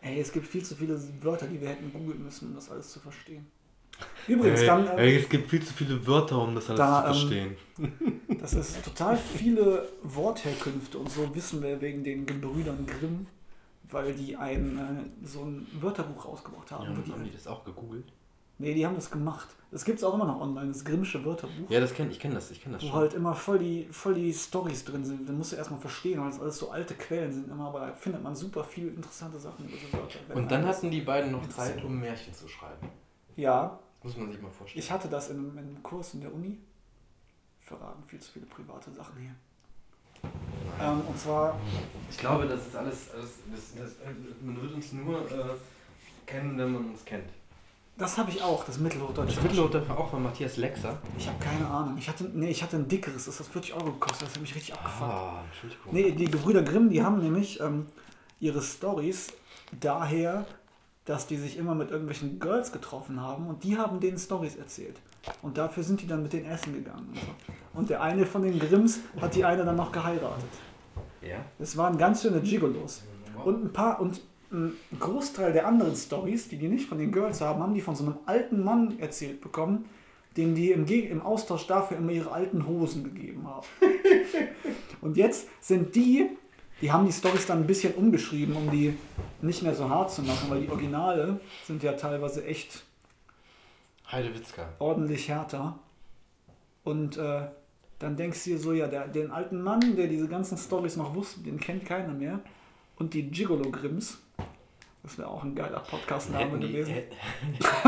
Ey, es gibt viel zu viele Wörter, die wir hätten googeln müssen, um das alles zu verstehen. Übrigens, Ey, dann. äh, ey, es gibt viel zu viele Wörter, um das alles Da, zu ähm, verstehen. Das ist total viele Wortherkünfte und so wissen wir wegen den Gebrüdern Grimm, weil die ein, äh, so ein Wörterbuch rausgebracht haben. Ja, wo die, haben die das auch gegoogelt? nee, die haben das gemacht. Das gibt es auch immer noch online, das Grimmsche Wörterbuch, Ja, das kenn, ich kenne das, ich kenne das wo schon. halt immer voll die, voll die Stories drin sind. Dann musst du erstmal verstehen, weil das alles so alte Quellen sind immer, aber da findet man super viele interessante Sachen über so Wörter. Und dann hatten die beiden noch. Zeit, um Märchen zu schreiben. Ja, Muss man sich mal vorstellen. ich hatte das in, in einem Kurs in der Uni. Verraten viel zu viele private Sachen hier. Ähm, und zwar Ich glaube, das ist alles, alles das, das, man wird uns nur äh, kennen, wenn man uns kennt. Das habe ich auch, das Mittelhochdeutsche. Das Mittelhochdeutsche auch von Matthias Lexer. Ich habe keine Ahnung. Ich hatte, nee, ich hatte ein dickeres, das hat 40 Euro gekostet, das hat mich richtig abgefuckt. Ah, Entschuldigung. Nee, die Gebrüder Grimm, die haben nämlich ähm, ihre Stories daher, dass die sich immer mit irgendwelchen Girls getroffen haben und die haben denen Stories erzählt. Und dafür sind die dann mit denen essen gegangen. Und, so. und der eine von den Grimms hat die eine dann noch geheiratet. Ja? Es waren ganz schöne Gigolos. Und ein paar und ein Großteil der anderen Stories, die die nicht von den Girls haben, haben die von so einem alten Mann erzählt bekommen, dem die im, Geg- im Austausch dafür immer ihre alten Hosen gegeben haben. und jetzt sind die, die haben die Stories dann ein bisschen umgeschrieben, um die nicht mehr so hart zu machen, weil die Originale sind ja teilweise echt Heidewitzka. ordentlich härter. Und äh, dann denkst du dir so, ja, der, den alten Mann, der diese ganzen Stories noch wusste, den kennt keiner mehr. Und die Gigolo Grimms, das wäre auch ein geiler Podcast-Name die, gewesen. hä-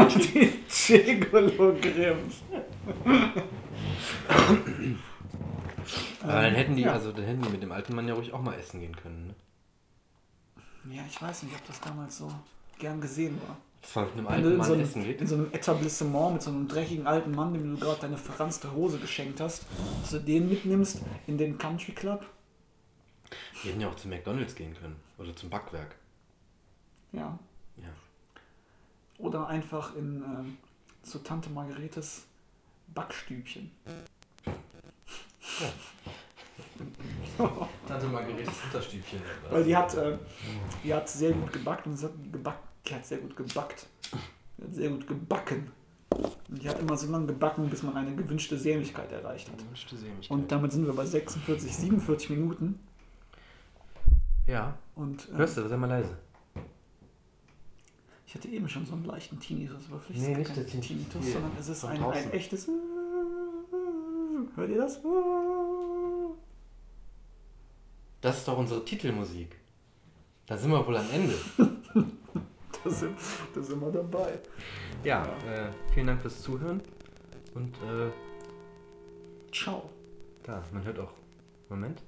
Die Gigolo Grimms. Aber dann hätten die, ja. also dann hätten die mit dem alten Mann ja ruhig auch mal essen gehen können. Ne? Ja, ich weiß nicht, ob das damals so gern gesehen war. Mit einem alten Mann so, einem, essen geht. in so einem Etablissement mit so einem dreckigen alten Mann, dem du gerade deine verranzte Hose geschenkt hast, dass du den mitnimmst in den Country Club. Die hätten ja auch zu McDonalds gehen können. Oder zum Backwerk. Ja. Ja. Oder einfach in ähm, zu Tante Margaretes Backstübchen. Tante Margaretes Hinterstübchen. Weil die hat, äh, die hat sehr gut gebackt und sie hat, geback, die hat sehr gut gebackt. Die hat sehr gut gebacken. Und die hat immer so lange gebacken, bis man eine gewünschte Sämigkeit erreicht hat. Gewünschte Sämigkeit. Und damit sind wir bei 46, 47 Minuten. ja. Und äh, Hörst du, sei mal leise. ich hatte eben schon so einen leichten Tinnitus, aber vielleicht Nee, ist nicht es der kein Tin- Tinnitus, hier, sondern es ist ein, ein echtes. Hört ihr das? Das ist doch unsere Titelmusik. Da sind wir wohl am Ende. Da sind, da sind wir dabei. Ja, äh, vielen Dank fürs Zuhören. Und äh, Ciao. da, man hört auch. Moment.